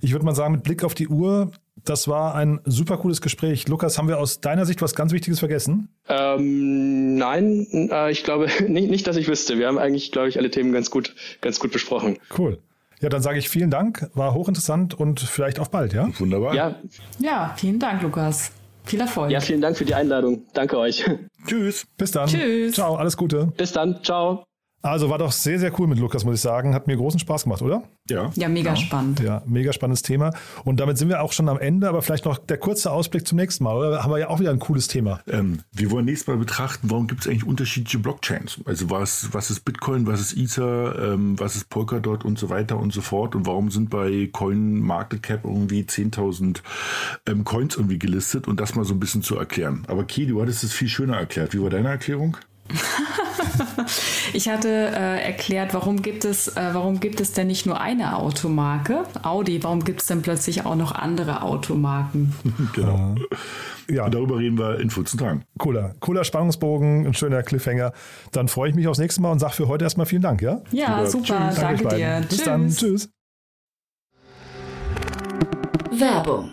Ich würde mal sagen, mit Blick auf die Uhr, das war ein super cooles Gespräch. Lukas, haben wir aus deiner Sicht was ganz Wichtiges vergessen? Ähm, nein, äh, ich glaube [laughs] nicht, nicht, dass ich wüsste. Wir haben eigentlich, glaube ich, alle Themen ganz gut, ganz gut besprochen. Cool. Ja, dann sage ich vielen Dank, war hochinteressant und vielleicht auf bald, ja? Wunderbar. Ja, ja vielen Dank, Lukas. Viel Erfolg. Ja, vielen Dank für die Einladung. Danke euch. [laughs] Tschüss. Bis dann. Tschüss. Ciao, alles Gute. Bis dann. Ciao. Also war doch sehr, sehr cool mit Lukas, muss ich sagen. Hat mir großen Spaß gemacht, oder? Ja. Ja, mega genau. spannend. Ja, mega spannendes Thema. Und damit sind wir auch schon am Ende, aber vielleicht noch der kurze Ausblick zum nächsten Mal, oder? Haben wir ja auch wieder ein cooles Thema. Ähm, wir wollen nächstes Mal betrachten, warum gibt es eigentlich unterschiedliche Blockchains? Also was, was ist Bitcoin, was ist Ether, ähm, was ist Polkadot und so weiter und so fort und warum sind bei Coin Market Cap irgendwie 10.000 ähm, Coins irgendwie gelistet und das mal so ein bisschen zu erklären. Aber Ki, du hattest es viel schöner erklärt. Wie war deine Erklärung? [laughs] [laughs] Ich hatte äh, erklärt, warum gibt es, äh, warum gibt es denn nicht nur eine Automarke, Audi, warum gibt es denn plötzlich auch noch andere Automarken? [laughs] genau. Ja, Und darüber reden wir in 14 Tagen. cooler, cooler Spannungsbogen, ein schöner Cliffhanger. Dann freue ich mich aufs nächste Mal und sage für heute erstmal vielen Dank, ja? Ja, super, euch danke beiden. dir. Bis Tschüss. dann. Tschüss. Werbung.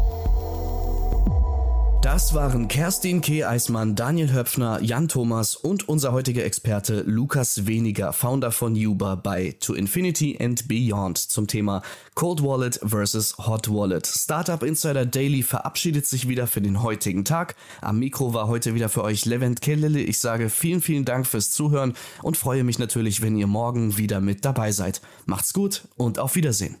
Das waren Kerstin K. Eismann, Daniel Höpfner, Jan Thomas und unser heutiger Experte Lukas Weniger, Founder von Uber bei To Infinity and Beyond zum Thema Cold Wallet versus Hot Wallet. Startup Insider Daily verabschiedet sich wieder für den heutigen Tag. Am Mikro war heute wieder für euch Levent Kellele. Ich sage vielen, vielen Dank fürs Zuhören und freue mich natürlich, wenn ihr morgen wieder mit dabei seid. Macht's gut und auf Wiedersehen.